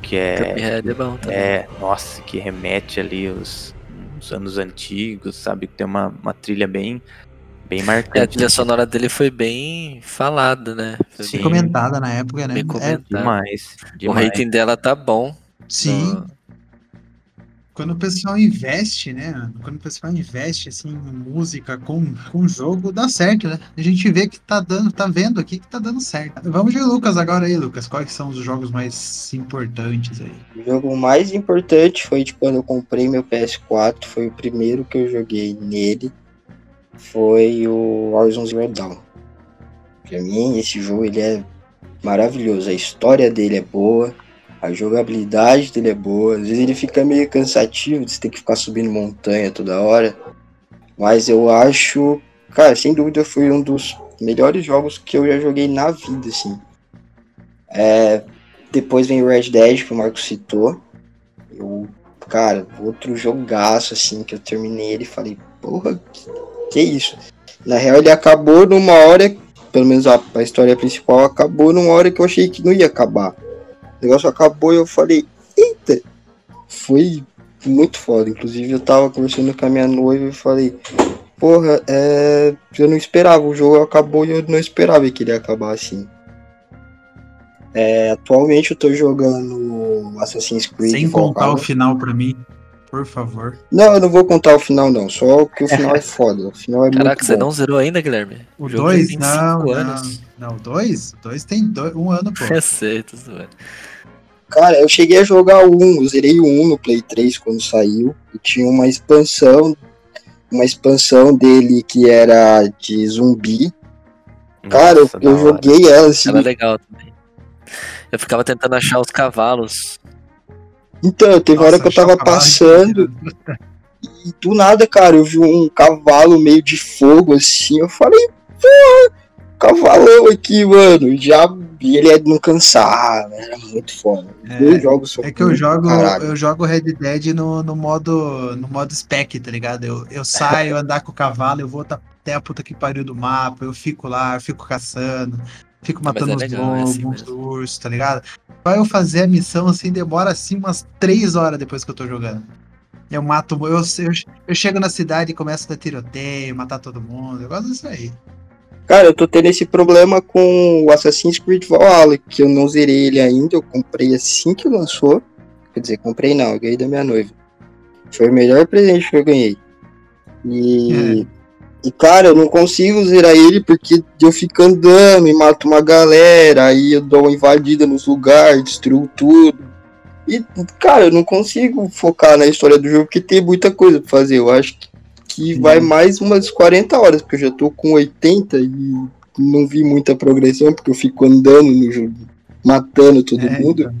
que é. Cuphead é bom também. É, nossa, que remete ali os, os anos antigos, sabe? Que tem uma, uma trilha bem. Bem marcante. É, a trilha sonora dele foi bem falada, né? Foi Sim. comentada na época, né? Bem comentada. É, demais, demais. O rating dela tá bom. Sim. No quando o pessoal investe, né? Quando o pessoal investe assim em música com, com jogo, dá certo, né? A gente vê que tá dando, tá vendo aqui que tá dando certo. Vamos de Lucas agora aí, Lucas. Quais são os jogos mais importantes aí? O jogo mais importante foi de quando eu comprei meu PS4, foi o primeiro que eu joguei nele. Foi o Horizon Zero Dawn. Pra mim, esse jogo ele é maravilhoso. A história dele é boa a jogabilidade dele é boa. Às vezes ele fica meio cansativo, você tem que ficar subindo montanha toda hora. Mas eu acho, cara, sem dúvida foi um dos melhores jogos que eu já joguei na vida, assim. É, depois vem o Red Dead, que o Marco citou. Eu, cara, outro jogaço, assim, que eu terminei ele e falei, porra, que, que isso? Na real, ele acabou numa hora, pelo menos a, a história principal acabou numa hora que eu achei que não ia acabar. O negócio acabou e eu falei, eita! Foi muito foda. Inclusive eu tava conversando com a minha noiva e falei, porra, é, eu não esperava. O jogo acabou e eu não esperava que ele ia acabar assim. É, atualmente eu tô jogando Assassin's Creed. Sem contar o final pra mim, por favor. Não, eu não vou contar o final, não. Só que o final é foda. O final é Caraca, muito você bom. não zerou ainda, Guilherme? O jogo já 2? tem Não, não. anos. Não, o 2? O 2 tem dois- um ano, pô. [laughs] Eu sei, tô zoando. Cara, eu cheguei a jogar o 1, eu zerei o 1 no Play 3 quando saiu. E tinha uma expansão, uma expansão dele que era de zumbi. Cara, eu, Nossa, da eu hora. joguei ela assim. Era legal também. Eu ficava tentando achar os cavalos. Então, teve hora Nossa, que eu tava passando e do nada, cara, eu vi um cavalo meio de fogo assim. Eu falei, porra, cavalão aqui, mano. Já e ele é não cansar, era muito foda. É, dois jogos são É que eu jogo, caralho. eu jogo Red Dead no, no modo no modo spec, tá ligado? Eu, eu saio andar com o cavalo, eu vou até a puta que pariu do mapa, eu fico lá, eu fico caçando, fico Mas matando é os legal, é lobos, assim os ursos, tá ligado? Pra eu fazer a missão assim, demora assim umas três horas depois que eu tô jogando. Eu mato, eu, eu, eu chego na cidade e começo a dar tiroteio, matar todo mundo, eu gosto disso aí. Cara, eu tô tendo esse problema com o Assassin's Creed Valhalla, que eu não zerei ele ainda, eu comprei assim que lançou. Quer dizer, comprei não, eu ganhei da minha noiva. Foi o melhor presente que eu ganhei. E, e cara, eu não consigo zerar ele porque eu fico andando e mato uma galera, aí eu dou uma invadida nos lugares, destruo tudo. E, cara, eu não consigo focar na história do jogo porque tem muita coisa pra fazer. Eu acho que, que vai mais umas 40 horas, porque eu já tô com 80 e não vi muita progressão, porque eu fico andando no jogo, matando todo É, mundo.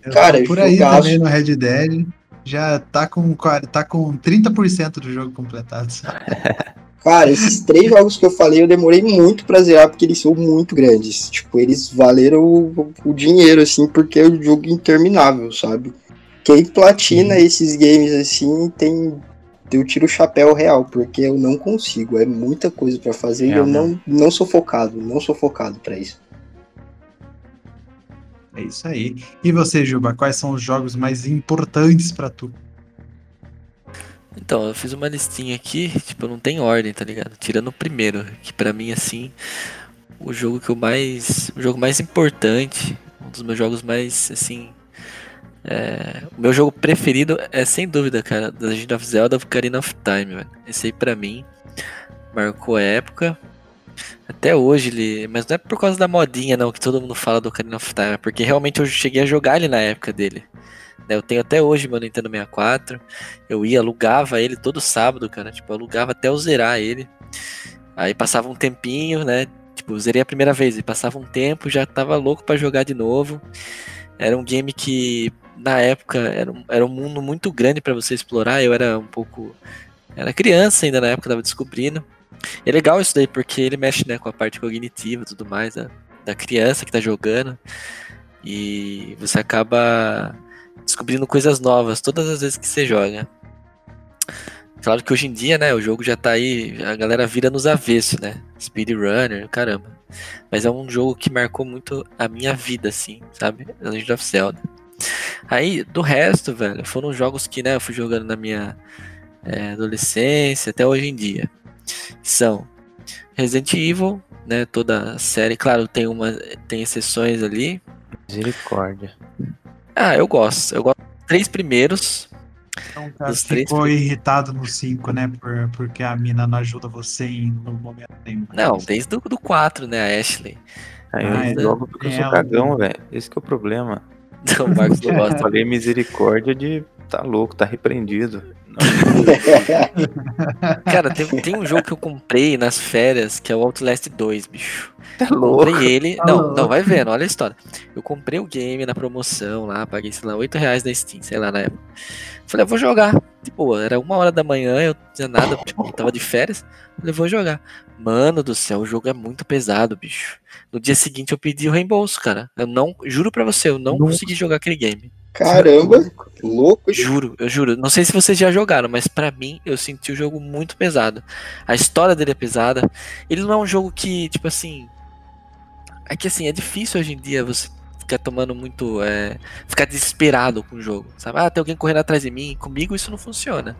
então. Cara, por aí jogaço. também no Red Dead. Já tá com, tá com 30% do jogo completado. [laughs] Cara, esses três jogos que eu falei, eu demorei muito pra zerar, porque eles são muito grandes. Tipo, eles valeram o, o dinheiro, assim, porque é um jogo interminável, sabe? Quem platina esses games, assim, tem... Eu tiro o chapéu real, porque eu não consigo. É muita coisa pra fazer e É, eu mano. não, não sou focado. Não sou focado pra isso. É isso aí. E você, Juba, quais são os jogos mais importantes pra tu? Então, eu fiz uma listinha aqui, tipo, não tem ordem, tá ligado? Tirando o primeiro, que pra mim, assim, o jogo que eu mais. O jogo mais importante, um dos meus jogos mais, assim. é, o meu jogo preferido é sem dúvida, cara, The Legend of Zelda Ocarina of Time, velho. Esse aí pra mim marcou a época. Até hoje ele. Mas não é por causa da modinha, não, que todo mundo fala do Ocarina of Time, é porque realmente eu cheguei a jogar ele na época dele. Né? Eu tenho até hoje meu Nintendo 64. Eu ia, alugava ele todo sábado, cara. Tipo, alugava até eu zerar ele. Aí passava um tempinho, né? Tipo, zerei a primeira vez e passava um tempo, já tava louco pra jogar de novo. Era um game que, na época, era um, era um mundo muito grande pra você explorar. Eu era um pouco. Era criança ainda na época, tava descobrindo. E é legal isso daí, porque ele mexe né, com a parte cognitiva e tudo mais da, da criança que tá jogando. E você acaba descobrindo coisas novas todas as vezes que você joga. Claro que hoje em dia, né, o jogo já tá aí, a galera vira nos avessos, né? Speedrunner, caramba. Mas é um jogo que marcou muito a minha vida, assim, sabe? Legend of Zelda. Aí, do resto, velho, foram jogos que, né, eu fui jogando na minha é, adolescência até hoje em dia. São Resident Evil, né, toda a série. Claro, tem, uma, tem exceções ali, Misericórdia. Ah, eu gosto. Eu gosto dos três primeiros. Então, cara, Dos três ficou irritado no 5, né? Por, porque a mina não ajuda você em no momento nenhum. Não, desde o do 4, né? A Ashley. Aí Ah, eu é. jogo porque eu É, sou o- cagão, velho. Esse que é o problema. [laughs] Não, o Marcos não Eu gosta. falei misericórdia de tá louco, tá repreendido. Não, [laughs] Cara, tem, tem um jogo que eu comprei nas férias que é o Outlast 2, bicho. tá louco. comprei ele. Tá não, louco. não, vai vendo, olha a história. Eu comprei o game na promoção lá, paguei, sei lá, 8 reais na Steam, sei lá, na época. Falei, eu vou jogar. Boa, era uma hora da manhã, eu não tinha nada, tipo, tava de férias. Falei, vou jogar. Mano do céu, o jogo é muito pesado, bicho. No dia seguinte eu pedi o reembolso, cara. Eu não, juro pra você, eu não Nossa. consegui jogar aquele game. Caramba, louco. Juro, eu juro. Não sei se vocês já jogaram, mas pra mim eu senti o jogo muito pesado. A história dele é pesada. Ele não é um jogo que, tipo assim. É que assim, é difícil hoje em dia você ficar tomando muito. é, ficar desesperado com o jogo. Sabe? Ah, tem alguém correndo atrás de mim. Comigo isso não funciona.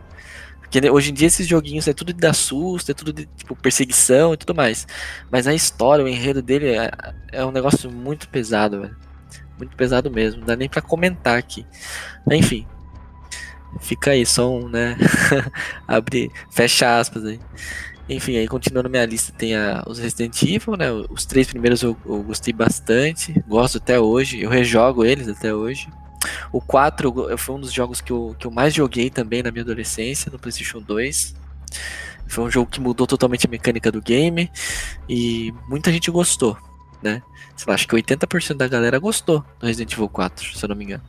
Porque hoje em dia esses joguinhos é tudo de dar susto, é tudo de tipo, perseguição e tudo mais. Mas a história, o enredo dele é, é um negócio muito pesado, velho. Muito pesado mesmo. Não dá nem pra comentar aqui. Enfim. Fica aí, só um, né? [laughs] Abre, fecha aspas aí. Enfim, aí continuando minha lista tem a, os Resident Evil, né? Os três primeiros eu, eu, gostei bastante, gosto até hoje, eu rejogo eles até hoje. O 4 foi um dos jogos que eu, que eu mais joguei também na minha adolescência, no PlayStation 2. Foi um jogo que mudou totalmente a mecânica do game e muita gente gostou, né? Sei lá, acho que 80% da galera gostou do Resident Evil 4, se eu não me engano.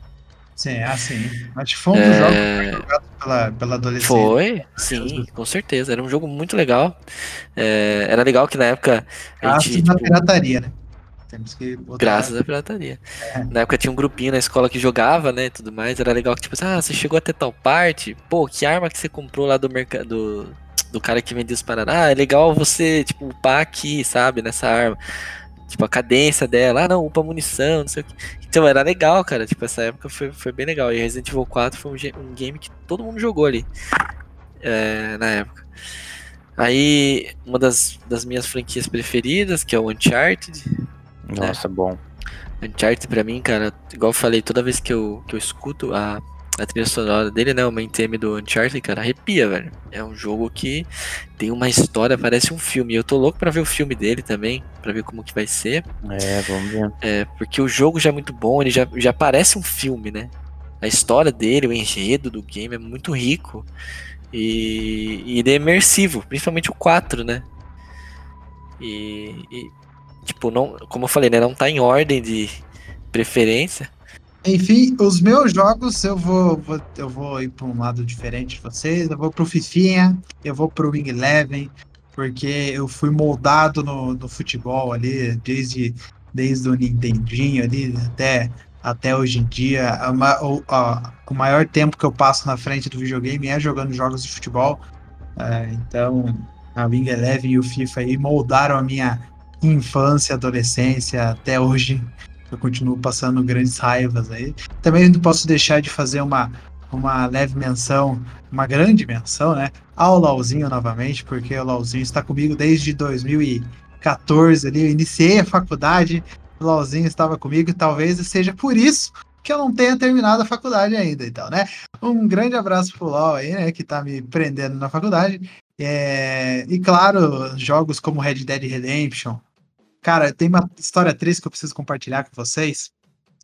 Sim, ah, sim. Acho que foi um dos é... jogos que foi jogado pela, pela adolescência. Foi, sim, com certeza. Era um jogo muito legal. É... Era legal que na época. A gente, tipo... pirataria, né? Temos que botar... Graças à pirataria. É. Na época tinha um grupinho na escola que jogava, né? Tudo mais. Era legal que, tipo, ah, você chegou até tal parte. Pô, que arma que você comprou lá do mercado. Do, cara que vendia os paradas. Ah, é legal você, tipo, upar aqui, sabe? Nessa arma. Tipo, a cadência dela, ah não, upa munição, não sei o que. Então era legal, cara. Tipo, essa época foi, foi bem legal. E Resident Evil 4 foi um, um game que todo mundo jogou ali. É, na época. Aí, uma das, das minhas franquias preferidas, que é o Uncharted. Né? Nossa, né? bom. Uncharted pra mim, cara, igual eu falei, toda vez que eu, que eu escuto a, a trilha sonora dele, né? O main theme do Uncharted, cara, arrepia, velho. É um jogo que tem uma história, parece um filme. Eu tô louco para ver o filme dele também, para ver como que vai ser. É, vamos ver. É, porque o jogo já é muito bom, ele já, já parece um filme, né? A história dele, o enredo do game é muito rico. E, e ele é imersivo, principalmente o 4, né? E, e, tipo, não, como eu falei, né? Não tá em ordem de preferência. Enfim, os meus jogos eu vou, vou eu vou ir para um lado diferente de vocês. Eu vou pro Fifinha, eu vou pro Wing Eleven, porque eu fui moldado no, no futebol ali desde, desde o Nintendinho ali até, até hoje em dia. A, a, o maior tempo que eu passo na frente do videogame é jogando jogos de futebol. É, então, a Wing Eleven e o FIFA aí moldaram a minha infância, adolescência até hoje eu continuo passando grandes raivas aí. Também não posso deixar de fazer uma, uma leve menção, uma grande menção, né? Ao Lauzinho novamente, porque o Lauzinho está comigo desde 2014 ali. Eu iniciei a faculdade, o Lauzinho estava comigo e talvez seja por isso que eu não tenha terminado a faculdade ainda, então, né? Um grande abraço pro Lau aí, né? Que tá me prendendo na faculdade. É... E claro, jogos como Red Dead Redemption, Cara, tem uma história triste que eu preciso compartilhar com vocês.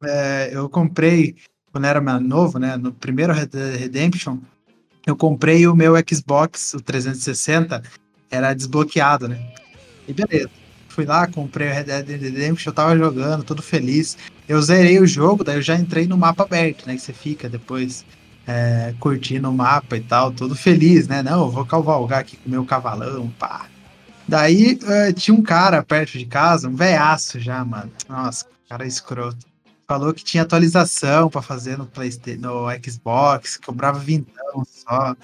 É, eu comprei, quando era mais novo, né? No primeiro Red Redemption, eu comprei o meu Xbox, o 360, era desbloqueado, né? E beleza. Fui lá, comprei o Red Dead Redemption, eu tava jogando, todo feliz. Eu zerei o jogo, daí eu já entrei no mapa aberto, né? Que você fica depois é, curtindo o mapa e tal, todo feliz, né? Não, eu vou cavalgar aqui com o meu cavalão, pá. Daí uh, tinha um cara perto de casa, um velhaço já, mano. Nossa, cara escroto. Falou que tinha atualização para fazer no PlayStation, no Xbox, cobrava vintão só.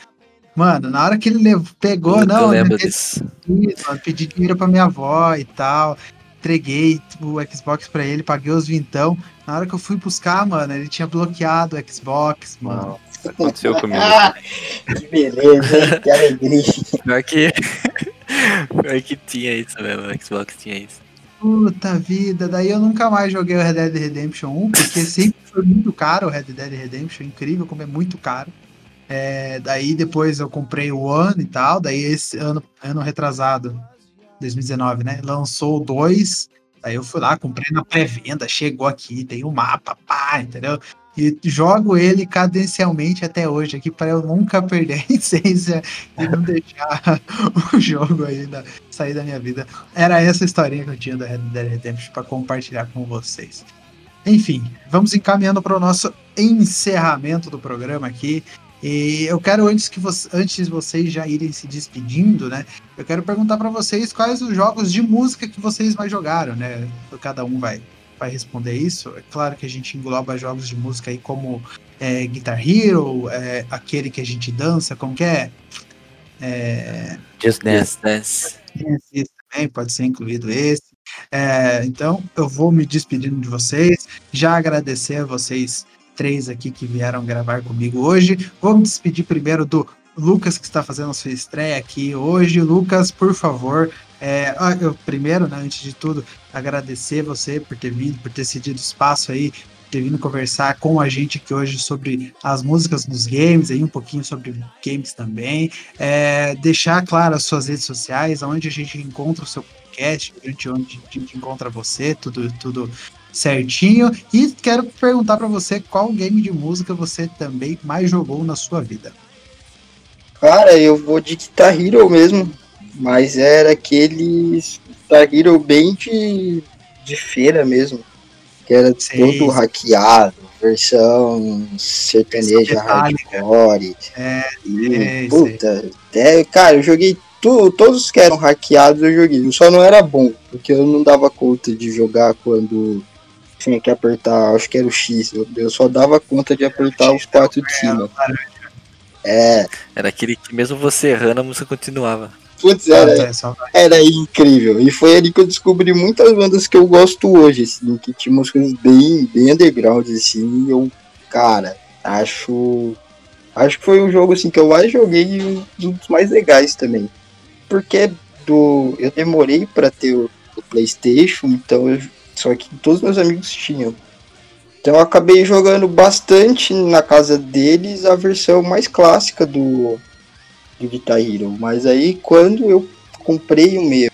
Mano, na hora que ele levou, pegou, não, eu lembro disso. Mano, pedi dinheiro pra minha avó e tal. Entreguei o Xbox pra ele, paguei os vintão. Na hora que eu fui buscar, mano, ele tinha bloqueado o Xbox, mano. Nossa, aconteceu comigo. [laughs] que beleza, que alegria. Pior que Pior que tinha isso mesmo, o Xbox tinha isso. Puta vida, daí eu nunca mais joguei o Red Dead Redemption 1, porque sempre foi muito caro o Red Dead Redemption, incrível como é muito caro. É, daí depois eu comprei o One e tal, daí esse ano, ano retrasado, 2019, né? Lançou o 2, daí eu fui lá, comprei na pré-venda, chegou aqui, tem o um mapa, pá, entendeu? E jogo ele cadencialmente até hoje aqui para eu nunca perder [laughs] a essência e não deixar [laughs] o jogo aí da, sair da minha vida. Era essa historinha que eu tinha da Red Dead Redemption para compartilhar com vocês. Enfim, vamos encaminhando para o nosso encerramento do programa aqui. E eu quero, antes que antes vocês já irem se despedindo, né? Eu quero perguntar para vocês quais os jogos de música que vocês mais jogaram, né? Cada um vai vai responder isso. É claro que a gente engloba jogos de música aí como é, Guitar Hero, é, aquele que a gente dança, como que é? é Just Dance. Dance. Esse também pode ser incluído esse. É, então, eu vou me despedindo de vocês, já agradecer a vocês três aqui que vieram gravar comigo hoje. Vou me despedir primeiro do Lucas, que está fazendo a sua estreia aqui hoje. Lucas, por favor, é, eu primeiro, né, antes de tudo, agradecer você por ter vindo, por ter cedido espaço aí, ter vindo conversar com a gente aqui hoje sobre as músicas dos games, aí um pouquinho sobre games também. É, deixar claro as suas redes sociais, onde a gente encontra o seu podcast, onde a gente encontra você, tudo, tudo certinho. E quero perguntar para você qual game de música você também mais jogou na sua vida. Cara, eu vou de Guitar Hero mesmo, mas era aquele Guitar Hero bem de, de feira mesmo, que era Sei. todo hackeado, versão sertaneja hardcore. É, E, sei, puta, é, cara, eu joguei tu, todos os que eram hackeados eu joguei. Eu só não era bom, porque eu não dava conta de jogar quando tinha que apertar, acho que era o X. Eu, eu só dava conta de apertar os quatro de cima. É, Era aquele que mesmo você errando, a música continuava. Putz, era, é, só- era incrível. E foi ali que eu descobri muitas bandas que eu gosto hoje, assim, que tinham umas coisas bem, bem underground, assim, e eu, cara, acho. Acho que foi um jogo assim que eu mais joguei e um dos mais legais também. Porque do. Eu demorei pra ter o, o Playstation, então eu, só que todos meus amigos tinham. Então eu acabei jogando bastante na casa deles a versão mais clássica do, do Guitar Hero. Mas aí quando eu comprei o meu,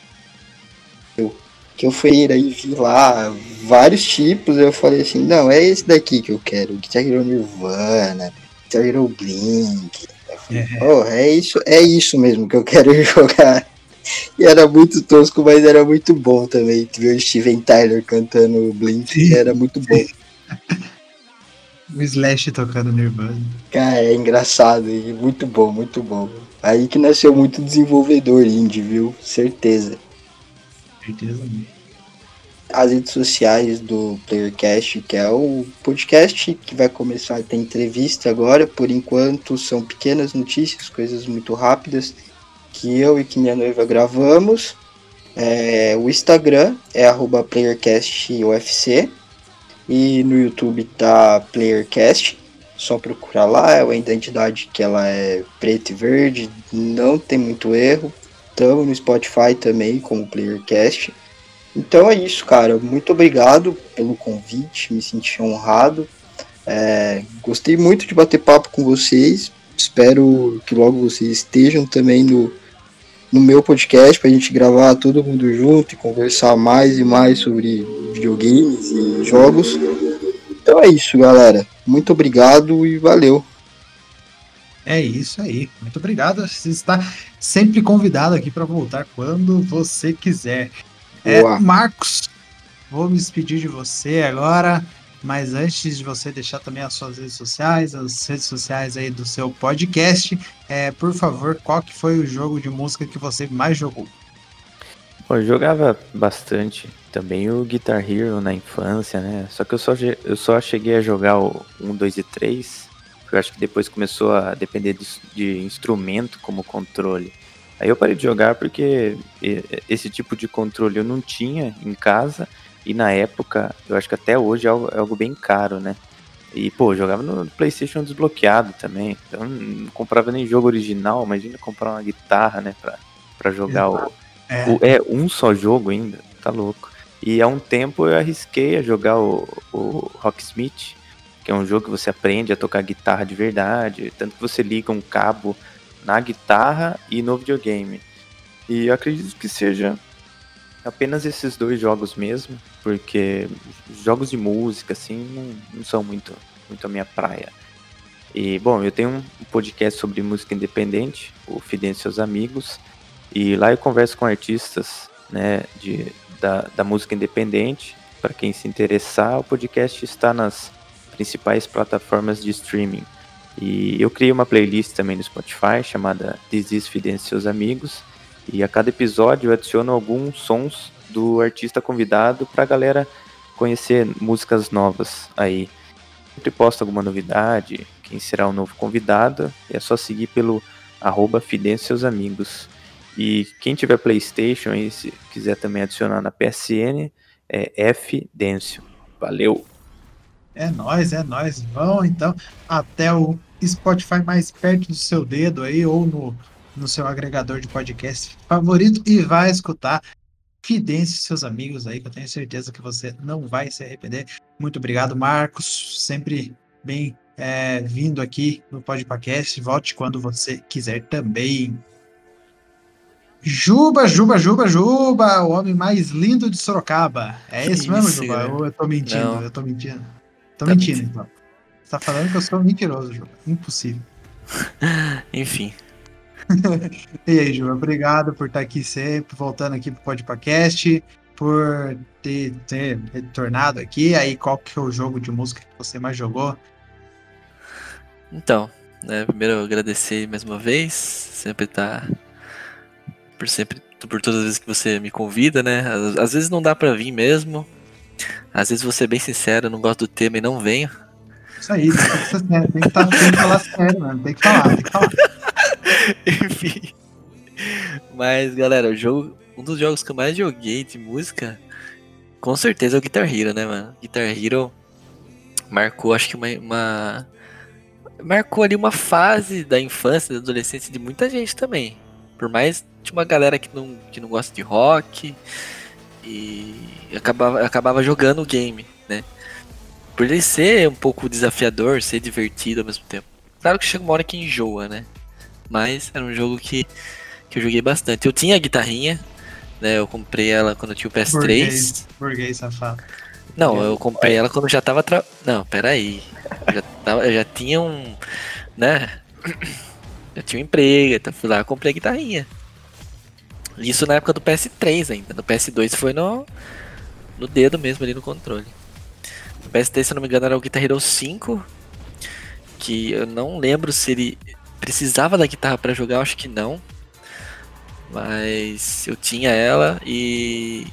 que eu fui aí vi lá vários tipos, eu falei assim, não, é esse daqui que eu quero, Guitar Hero Nirvana, Guitar Hero Blink. Falei, "Oh, é isso, é isso mesmo que eu quero [laughs] jogar. E era muito tosco, mas era muito bom também. Ver o Steven Tyler cantando Blink, era muito bom. [laughs] O Slash tocando Nirvana. Cara, é engraçado e muito bom, muito bom. Aí que nasceu muito desenvolvedor indie, viu? Certeza. Certeza. As redes sociais do Playercast, que é o podcast que vai começar a ter entrevista agora. Por enquanto são pequenas notícias, coisas muito rápidas que eu e que minha noiva gravamos. É, o Instagram é arroba PlayerCastUFC e no YouTube tá PlayerCast. Só procurar lá, é uma identidade que ela é preta e verde, não tem muito erro. Estamos no Spotify também como PlayerCast. Então é isso, cara. Muito obrigado pelo convite, me senti honrado. É, gostei muito de bater papo com vocês. Espero que logo vocês estejam também no, no meu podcast para a gente gravar todo mundo junto e conversar mais e mais sobre videogames e jogos. Então é isso, galera. Muito obrigado e valeu. É isso aí. Muito obrigado. Você está sempre convidado aqui para voltar quando você quiser. É. Marcos, vou me despedir de você agora, mas antes de você deixar também as suas redes sociais, as redes sociais aí do seu podcast, é, por favor, qual que foi o jogo de música que você mais jogou? Eu jogava bastante também o Guitar Hero na infância, né? Só que eu só, eu só cheguei a jogar o 1, 2 e 3, porque eu acho que depois começou a depender de, de instrumento como controle. Aí eu parei de jogar porque esse tipo de controle eu não tinha em casa, e na época, eu acho que até hoje é algo, é algo bem caro, né? E, pô, jogava no PlayStation desbloqueado também, então eu não comprava nem jogo original, imagina comprar uma guitarra, né, pra, pra jogar o, É, o- é um só jogo ainda, tá louco. E há um tempo eu arrisquei a jogar o, o Rocksmith, que é um jogo que você aprende a tocar guitarra de verdade, tanto que você liga um cabo na guitarra e no videogame. E eu acredito que seja apenas esses dois jogos mesmo, porque jogos de música assim não, não são muito, muito a minha praia. E bom, eu tenho um podcast sobre música independente, o e seus amigos, e lá eu converso com artistas né, de, da, da música independente. Para quem se interessar, o podcast está nas principais plataformas de streaming. E eu criei uma playlist também no Spotify chamada Fidência e seus amigos. E a cada episódio eu adiciono alguns sons do artista convidado para a galera conhecer músicas novas aí. Sempre posto alguma novidade, quem será o novo convidado, é só seguir pelo arroba e seus amigos. E quem tiver PlayStation e se quiser também adicionar na PSN, é F Dêncio. Valeu! é nóis, é nóis. Vão então, até o Spotify mais perto do seu dedo aí, ou no, no seu agregador de podcast favorito, e vai escutar. Fidense seus amigos aí, que eu tenho certeza que você não vai se arrepender. Muito obrigado, Marcos. Sempre bem é, vindo aqui no Podcast. Volte quando você quiser também. Juba, Juba, Juba, Juba, o homem mais lindo de Sorocaba. É isso mesmo, Juba? Ou eu tô mentindo? Não. Eu tô mentindo. Tô Tá mentindo, mentindo. então. Você tá falando que eu sou mentiroso, Juba. Impossível. [laughs] Enfim. [laughs] E aí, Juba, obrigado por estar aqui sempre, voltando aqui pro Podcast, por ter, ter retornado aqui. Aí, qual que é o jogo de música que você mais jogou? Então, né, primeiro eu agradecer mais uma vez, sempre tá por sempre por todas as vezes que você me convida, né? Às, às vezes não dá pra vir mesmo. Às vezes vou ser bem sincero, não gosto do tema e não venho. Isso aí, tem que, tá, tem que falar sério, mano. Tem que falar, tem que falar. [laughs] Enfim. Mas, galera, o jogo, um dos jogos que eu mais joguei de música, com certeza é o Guitar Hero, né, mano? Guitar Hero marcou, acho que uma, uma- marcou ali uma fase da infância, da adolescência de muita gente também. Por mais tinha uma galera que não, que não gosta de rock e acabava, acabava jogando o game, né? Por ele ser um pouco desafiador, ser divertido ao mesmo tempo. Claro que chega uma hora que enjoa, né? Mas era um jogo que, que eu joguei bastante. Eu tinha a guitarrinha, né? Eu comprei ela quando eu tinha o PS3. Burguês, burguês safado. Não, eu comprei ela quando já tava. Tra... Não, peraí. Eu já, tava, eu já tinha um. Né? Já tinha um emprego, então fui lá e comprei a guitarrinha. Isso na época do PS3 ainda. No PS2 foi no, no dedo mesmo ali no controle. No PS3, se eu não me engano, era o Guitar Hero 5. Que eu não lembro se ele precisava da guitarra pra jogar, eu acho que não. Mas eu tinha ela e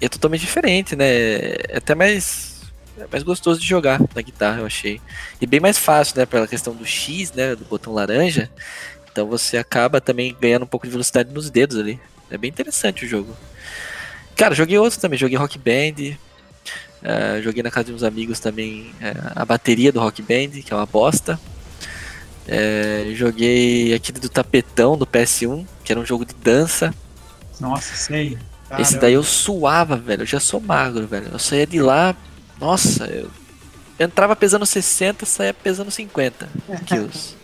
é totalmente diferente, né? É até mais, é mais gostoso de jogar na guitarra, eu achei. E bem mais fácil, né? Pela questão do X, né? Do botão laranja. Então você acaba também ganhando um pouco de velocidade nos dedos ali. É bem interessante o jogo. Cara, joguei outros também. Joguei Rock Band. eh, joguei na casa de uns amigos também eh, a bateria do Rock Band, que é uma bosta. Eh, joguei aquele do tapetão do PS1, que era um jogo de dança. Nossa, sei. Esse Caramba. daí eu suava, velho. Eu já sou magro, velho. Eu saía de lá, nossa, eu entrava pesando 60, saía pesando 50 [laughs] quilos.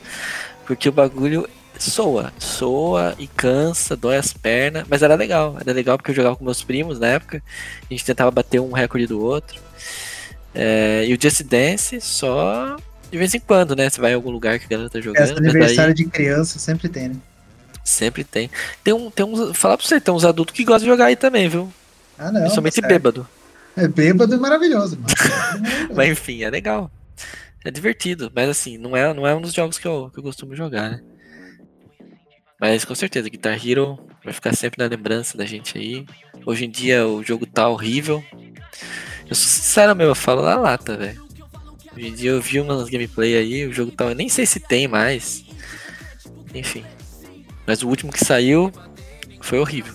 Porque o bagulho soa, soa e cansa, dói as pernas, mas era legal. Era legal porque eu jogava com meus primos na época. A gente tentava bater um recorde do outro. É, e o Just Dance só de vez em quando, né? Você vai em algum lugar que a galera tá jogando. Festa mas daí- aniversário de criança sempre tem, né? Sempre tem. Tem um, tem uns. Falar pra você, tem uns adultos que gostam de jogar aí também, viu? Ah, não. Principalmente certo. bêbado. É bêbado e maravilhoso, mano. [laughs] Mas enfim, é legal. É divertido, mas assim, não é, não é um dos jogos que eu, que eu costumo jogar, né? Mas com certeza, Guitar Hero vai ficar sempre na lembrança da gente aí. Hoje em dia o jogo tá horrível. Eu sou sincero mesmo, eu falo na lata, velho. Hoje em dia eu vi umas gameplay aí, o jogo tá. Eu nem sei se tem mais. Enfim. Mas o último que saiu foi horrível.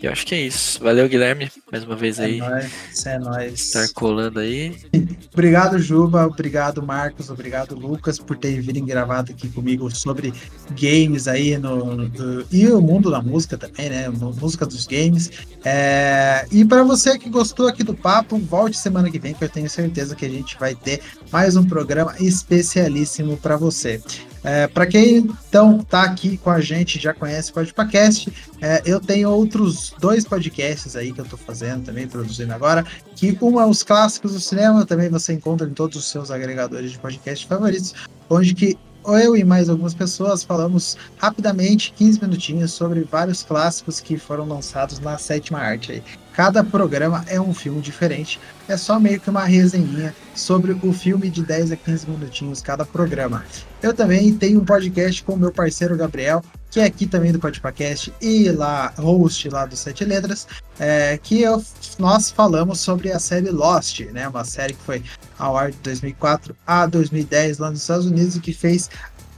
E eu acho que é isso. Valeu, Guilherme, mais uma vez É aí. nóis, é nóis. Estar colando aí. [laughs] Obrigado, Juba. Obrigado, Marcos. Obrigado, Lucas, por terem vindo gravado aqui comigo sobre games aí no, no- e o mundo da música também, né? Música dos games. É, e para você que gostou aqui do papo, volte semana que vem, que eu tenho certeza que a gente vai ter mais um programa especialíssimo para você. É, para quem então tá aqui com a gente, já conhece o Podpacast, é, eu tenho outros dois podcasts aí que eu tô fazendo também, produzindo agora, que um é os clássicos do cinema, também você encontra em todos os seus agregadores de podcast favoritos, onde que eu e mais algumas pessoas falamos rapidamente, 15 minutinhos, sobre vários clássicos que foram lançados na sétima arte aí. Cada programa é um filme diferente, é só meio que uma resenhinha sobre o filme de 10 a 15 minutinhos cada programa. Eu também tenho um podcast com o meu parceiro Gabriel, que é aqui também do Podpacast e lá, host lá do Sete Letras, é, que eu- nós falamos sobre a série Lost, né? Uma série que foi ao ar de 2004 a 2010 lá nos Estados Unidos e que fez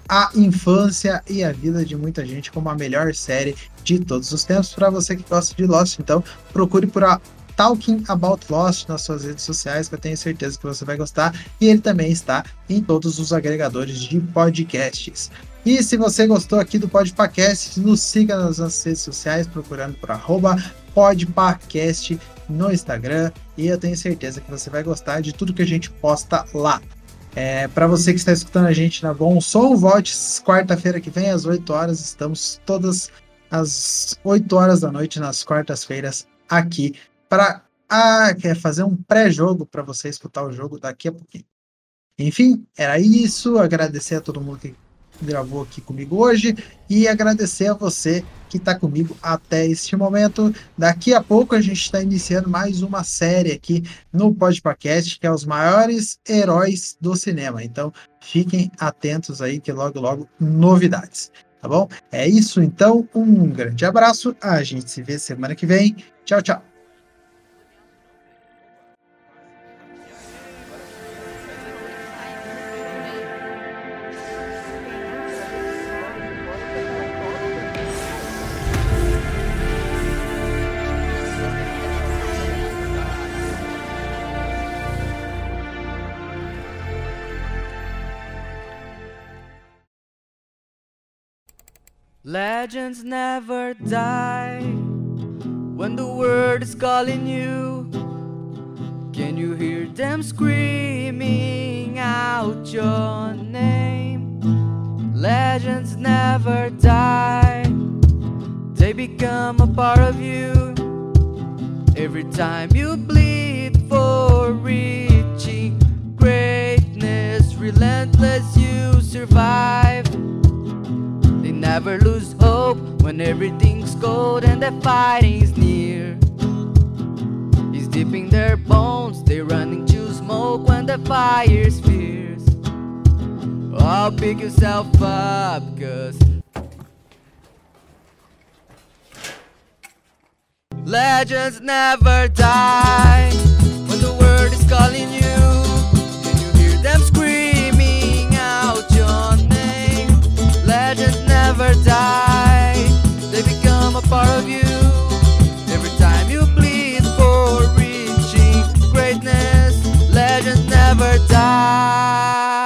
a infância e a vida de muita gente como a melhor série de todos os tempos. Para você que gosta de Lost, então procure por a Talking About Lost nas suas redes sociais, que eu tenho certeza que você vai gostar. E ele também está em todos os agregadores de podcasts. E se você gostou aqui do Podpacast, nos siga nas nossas redes sociais, procurando por arroba Podpacast no Instagram. E eu tenho certeza que você vai gostar de tudo que a gente posta lá. É, Para você que está escutando a gente na Bom Som, volte quarta-feira que vem às 8 horas. Estamos todas às 8 horas da noite nas quartas-feiras aqui para ah, quer fazer um pré-jogo para você escutar o jogo daqui a pouquinho. Enfim, era isso. Agradecer a todo mundo que gravou aqui comigo hoje e agradecer a você que está comigo até este momento. Daqui a pouco a gente está iniciando mais uma série aqui no Podcast, que é os maiores heróis do cinema. Então fiquem atentos aí que logo logo novidades. Tá bom? É isso então. Um grande abraço. A gente se vê semana que vem. Tchau, tchau. Legends never die when the world is calling you. Can you hear them screaming out your name? Legends never die, they become a part of you. Every time you bleed for reaching greatness, relentless, you survive. Never lose hope when everything's cold and the fighting's near. It's deep in their bones, they're running to smoke when the fire's fierce. Oh, I'll pick yourself up, cause legends never die when the world is calling you. Die, they become a part of you. Every time you for reaching greatness, never die.